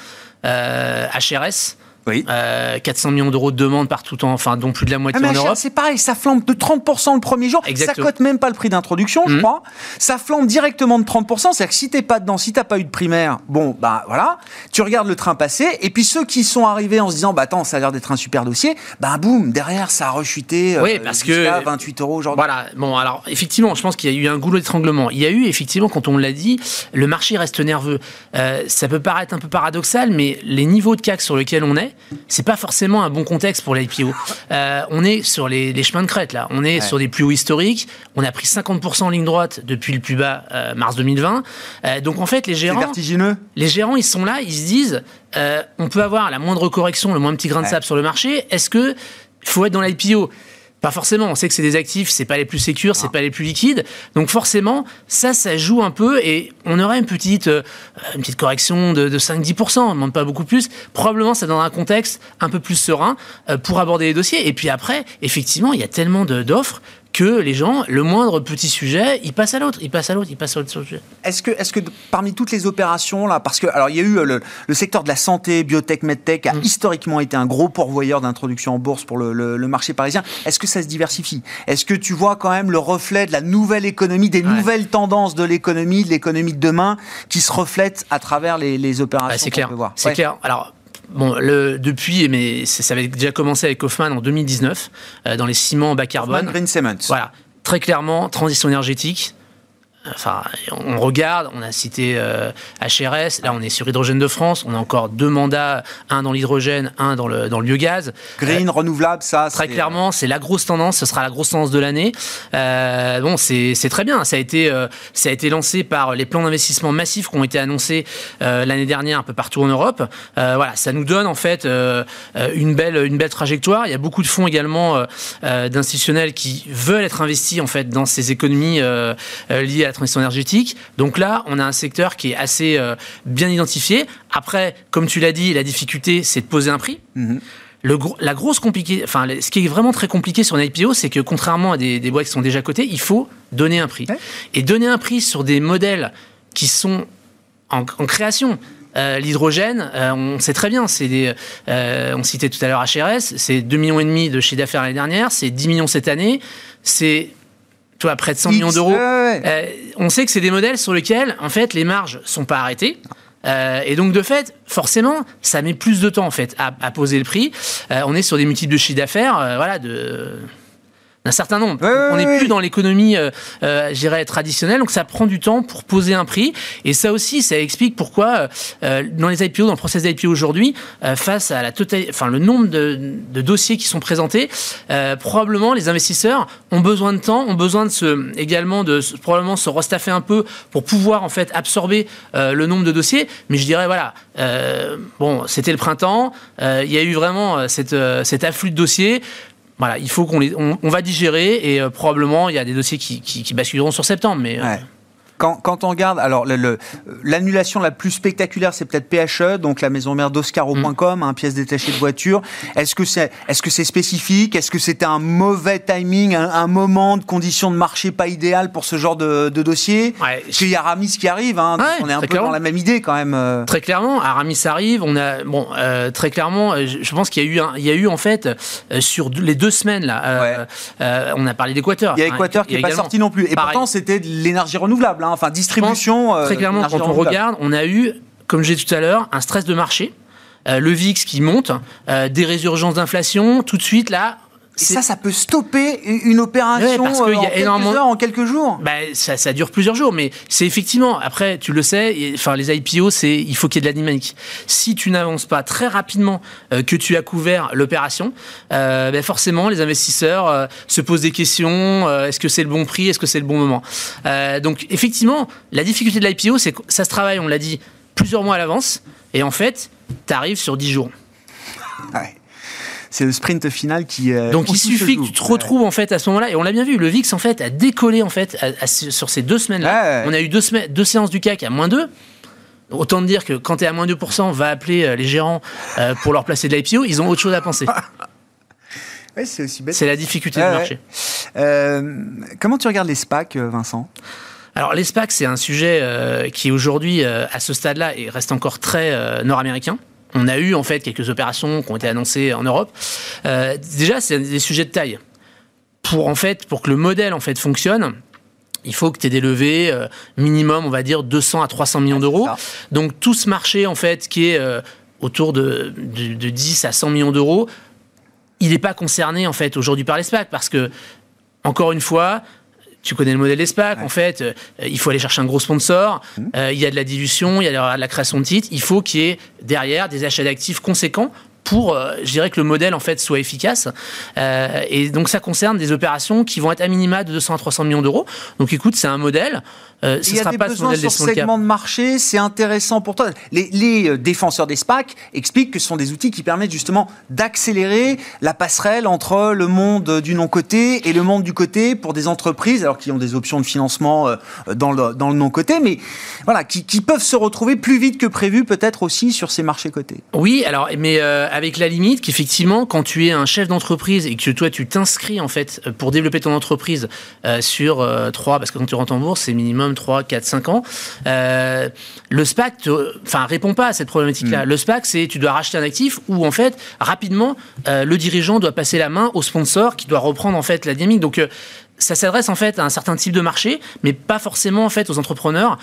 Euh, HRS, oui. 400 euh, millions d'euros de demandes partout, en, enfin, dont plus de la moitié ah, en Europe. C'est pareil, ça flambe de 30% le premier jour. Exactement. Ça cote même pas le prix d'introduction, je mhm. crois. Ça flambe directement de 30%. C'est-à-dire que si t'es pas dedans, si t'as pas eu de primaire, bon, bah voilà, tu regardes le train passer. Et puis ceux qui sont arrivés en se disant, bah attends, ça a l'air d'être un super dossier, bah boum, derrière, ça a rechuté. Euh, oui, parce que 28 euros aujourd'hui. Voilà. Bon, alors effectivement, je pense qu'il y a eu un goulot d'étranglement. Il y a eu effectivement, quand on l'a dit, le marché reste nerveux. Euh, ça peut paraître un peu paradoxal, mais les niveaux de CAC sur lesquels on est, c'est pas forcément un bon contexte pour l'IPO. Euh, on est sur les, chemins de crête, là. On est sur des plus hauts historiques. On a pris 50% en ligne droite depuis le plus bas euh, mars 2020. Euh, donc, en fait, les gérants. vertigineux. Les gérants, ils sont là, ils se disent on peut avoir la moindre correction, le moins petit grain de sable sur le marché. Est-ce que faut être dans l'IPO pas forcément. On sait que c'est des actifs, c'est pas les plus sécures, c'est pas les plus liquides. Donc forcément, ça, ça joue un peu et on aurait une petite, euh, une petite correction de, de 5-10%, même pas beaucoup plus. Probablement, ça donnerait un contexte un peu plus serein euh, pour aborder les dossiers. Et puis après, effectivement, il y a tellement d'offres que les gens, le moindre petit sujet, ils passent à l'autre, ils passent à l'autre, ils passent à l'autre sujet. Est-ce que, est que parmi toutes les opérations là, parce que alors il y a eu euh, le, secteur de la santé, biotech, medtech a mm. historiquement été un gros pourvoyeur d'introduction en bourse pour le, marché parisien. Est-ce que ça se diversifie? Est-ce que tu vois quand même le reflet de la nouvelle économie, des nouvelles tendances de l'économie, de l'économie de demain, qui se reflètent à travers les, opérations C'est clair. C'est clair. Alors Bon, le, depuis, mais ça avait déjà commencé avec Hoffman en 2019, euh, dans les ciments bas carbone. Green Cement. Voilà, très clairement, transition énergétique. Enfin, on regarde, on a cité HRS, euh, là on est sur Hydrogène de France, on a encore deux mandats, un dans l'hydrogène, un dans le, dans le biogaz. Green, euh, renouvelable, ça Très clairement, c'est la grosse tendance, ce sera la grosse tendance de l'année. Euh, bon, c'est très bien, ça a, été, ça a été lancé par les plans d'investissement massifs qui ont été annoncés l'année dernière un peu partout en Europe. voilà, ça nous donne en fait une, belle, une belle trajectoire. Il y a beaucoup de fonds également d'institutionnels qui veulent être investis en fait dans ces économies liées à la transition énergétique. Donc là, on a un secteur qui est assez euh, bien identifié. Après, comme tu l'as dit, la difficulté, c'est de poser un prix. Mhm. Le, la grosse compliquée, enfin, ce qui est vraiment très compliqué sur une IPO, c'est que contrairement à des, boîtes qui sont déjà cotées, il faut donner un prix. Et donner un prix sur des modèles qui sont en, création. Euh, l'hydrogène, euh, on sait très bien, c'est des, on citait tout à l'heure HRS, c'est 2,5 millions et demi de chiffre d'affaires l'année dernière, c'est 10 millions cette année, c'est toi, près de 100 millions d'euros. Euh, on sait que c'est des modèles sur lesquels, en fait, les marges sont pas arrêtées. Euh, et donc de fait, forcément, ça met plus de temps en fait à, poser le prix. Euh, on est sur des multiples de chiffre d'affaires, voilà, de d'un certain nombre. on n'est plus dans l'économie, euh, euh traditionnelle, donc ça prend du temps pour poser un prix. Et ça aussi, ça explique pourquoi euh, dans les IPO, dans le process d'IPO aujourd'hui, euh, face à la totale, enfin le nombre de, de, dossiers qui sont présentés, euh, probablement les investisseurs ont besoin de temps, ont besoin de se, également de probablement se restaffer un peu pour pouvoir en fait absorber le nombre de dossiers. Mais je dirais voilà, bon, c'était le printemps, il y a eu vraiment cette, cet afflux de dossiers voilà, il faut qu'on les, on, va digérer et euh, probablement il y a des dossiers qui, basculeront sur septembre, mais. Euh, quand, quand on regarde, alors l'annulation la plus spectaculaire, c'est peut-être PHE, donc la maison mère d'Oscaro.com, mm. hein, pièce détachée de voiture. Est-ce que c'est spécifique? Est-ce que c'était un mauvais timing, un, moment de conditions de marché pas idéal pour ce genre de, de dossier? Ouais. A Aramis qui arrive, hein, on est un peu dans la même idée quand même. Euh. Très clairement, Aramis arrive. On a bon, euh, très clairement, euh, je pense qu'il y a eu, un, il y a eu en fait sur les deux semaines là, on a parlé d'Équateur. Il y a Équateur qui n'est pas sorti non plus. Et pourtant, c'était de l'énergie renouvelable, hein, enfin distribution. très clairement, quand on regarde, on a eu, comme j'ai dit tout à l'heure, un stress de marché. le VIX qui monte, des résurgences d'inflation, tout de suite là, et ça, ça peut stopper une opération parce qu'il y a en, énormément... heures, en quelques jours. Bah, ça, ça, dure plusieurs jours, mais c'est effectivement. Après, tu le sais. Enfin, les IPO, c'est il faut qu'il y ait de la dynamique. Si tu n'avances pas très rapidement euh, que tu as couvert l'opération, euh, bah, forcément, les investisseurs euh, se posent des questions. Est-ce que c'est le bon prix Est-ce que c'est le bon moment? Donc, effectivement, la difficulté de l'IPO, c'est que ça se travaille. On l'a dit plusieurs mois à l'avance, et en fait, tu arrives sur 10 jours. Ouais c'est le sprint final qui. Euh, Donc il suffit que tu te retrouves en fait à ce moment-là, et on l'a bien vu, le VIX en fait a décollé en fait sur ces deux semaines-là. On a eu deux, semaines, deux séances du CAC à moins 2. Autant dire que quand tu es à moins 2%, va appeler euh, les gérants euh, pour leur placer de l'IPO, ils ont autre chose à penser. [LAUGHS] c'est aussi C'est la difficulté du marché. comment tu regardes les SPAC, Vincent? Alors les SPAC, c'est un sujet qui aujourd'hui, à ce stade-là, reste encore très nord-américain. On a eu en fait quelques opérations qui ont été annoncées en Europe. Euh, déjà, c'est des sujets de taille. Pour en fait, pour que le modèle en fait fonctionne, il faut que tu aies des levées euh, minimum, on va dire 200 à 300 millions d'euros. Donc tout ce marché en fait qui est euh, autour de, de, 10 à 100 millions d'euros, il n'est pas concerné en fait aujourd'hui par les SPAC parce que encore une fois, tu connais le modèle des SPAC, en fait, euh, il faut aller chercher un gros sponsor, mmh. euh, il y a de la dilution, il y a de la création de titres, il faut qu'il y ait derrière des achats d'actifs conséquents pour, euh, je dirais que le modèle en fait soit efficace. et donc ça concerne des opérations qui vont être à minima de 200 à 300 millions d'euros. Donc écoute, c'est un modèle euh, il y a des besoins sur ce segment de marché, c'est intéressant pour toi. Les, euh, défenseurs des SPAC expliquent que ce sont des outils qui permettent justement d'accélérer la passerelle entre le monde du non-côté et le monde du côté pour des entreprises, alors qui ont des options de financement euh, dans le, dans le non-côté, mais voilà, qui, peuvent se retrouver plus vite que prévu peut-être aussi sur ces marchés cotés. Oui, alors, mais avec la limite qu'effectivement, quand tu es un chef d'entreprise et que toi tu t'inscris en fait pour développer ton entreprise sur trois, parce que quand tu rentres en bourse, c'est minimum 3, 4, 5 ans. Euh, le SPAC enfin, répond pas à cette problématique-là. Mm. Le SPAC, c'est tu dois racheter un actif où, en fait, rapidement, euh, le dirigeant doit passer la main au sponsor qui doit reprendre, en fait, la dynamique. Donc, euh, ça s'adresse en fait à un certain type de marché, mais pas forcément en fait aux entrepreneurs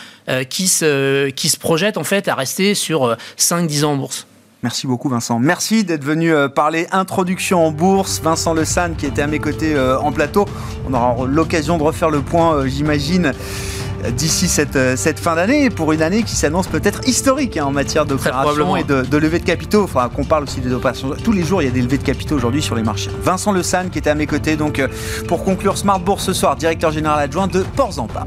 qui, se, qui se projettent en fait à rester sur 5-10 ans en bourse. Merci beaucoup Vincent. Merci d'être venu parler introduction en bourse. Vincent Le San qui était à mes côtés en plateau. On aura l'occasion de refaire le point, j'imagine d'ici cette, euh, cette fin d'année, pour une année qui s'annonce peut-être historique hein, en matière d'opérations et de, de levée de capitaux. Enfin, qu'on parle aussi des opérations. Tous les jours, il y a des levées de capitaux aujourd'hui sur les marchés. Vincent Le San qui était à mes côtés, donc euh, pour conclure Smart Bourse ce soir, directeur général adjoint de Ports en Part.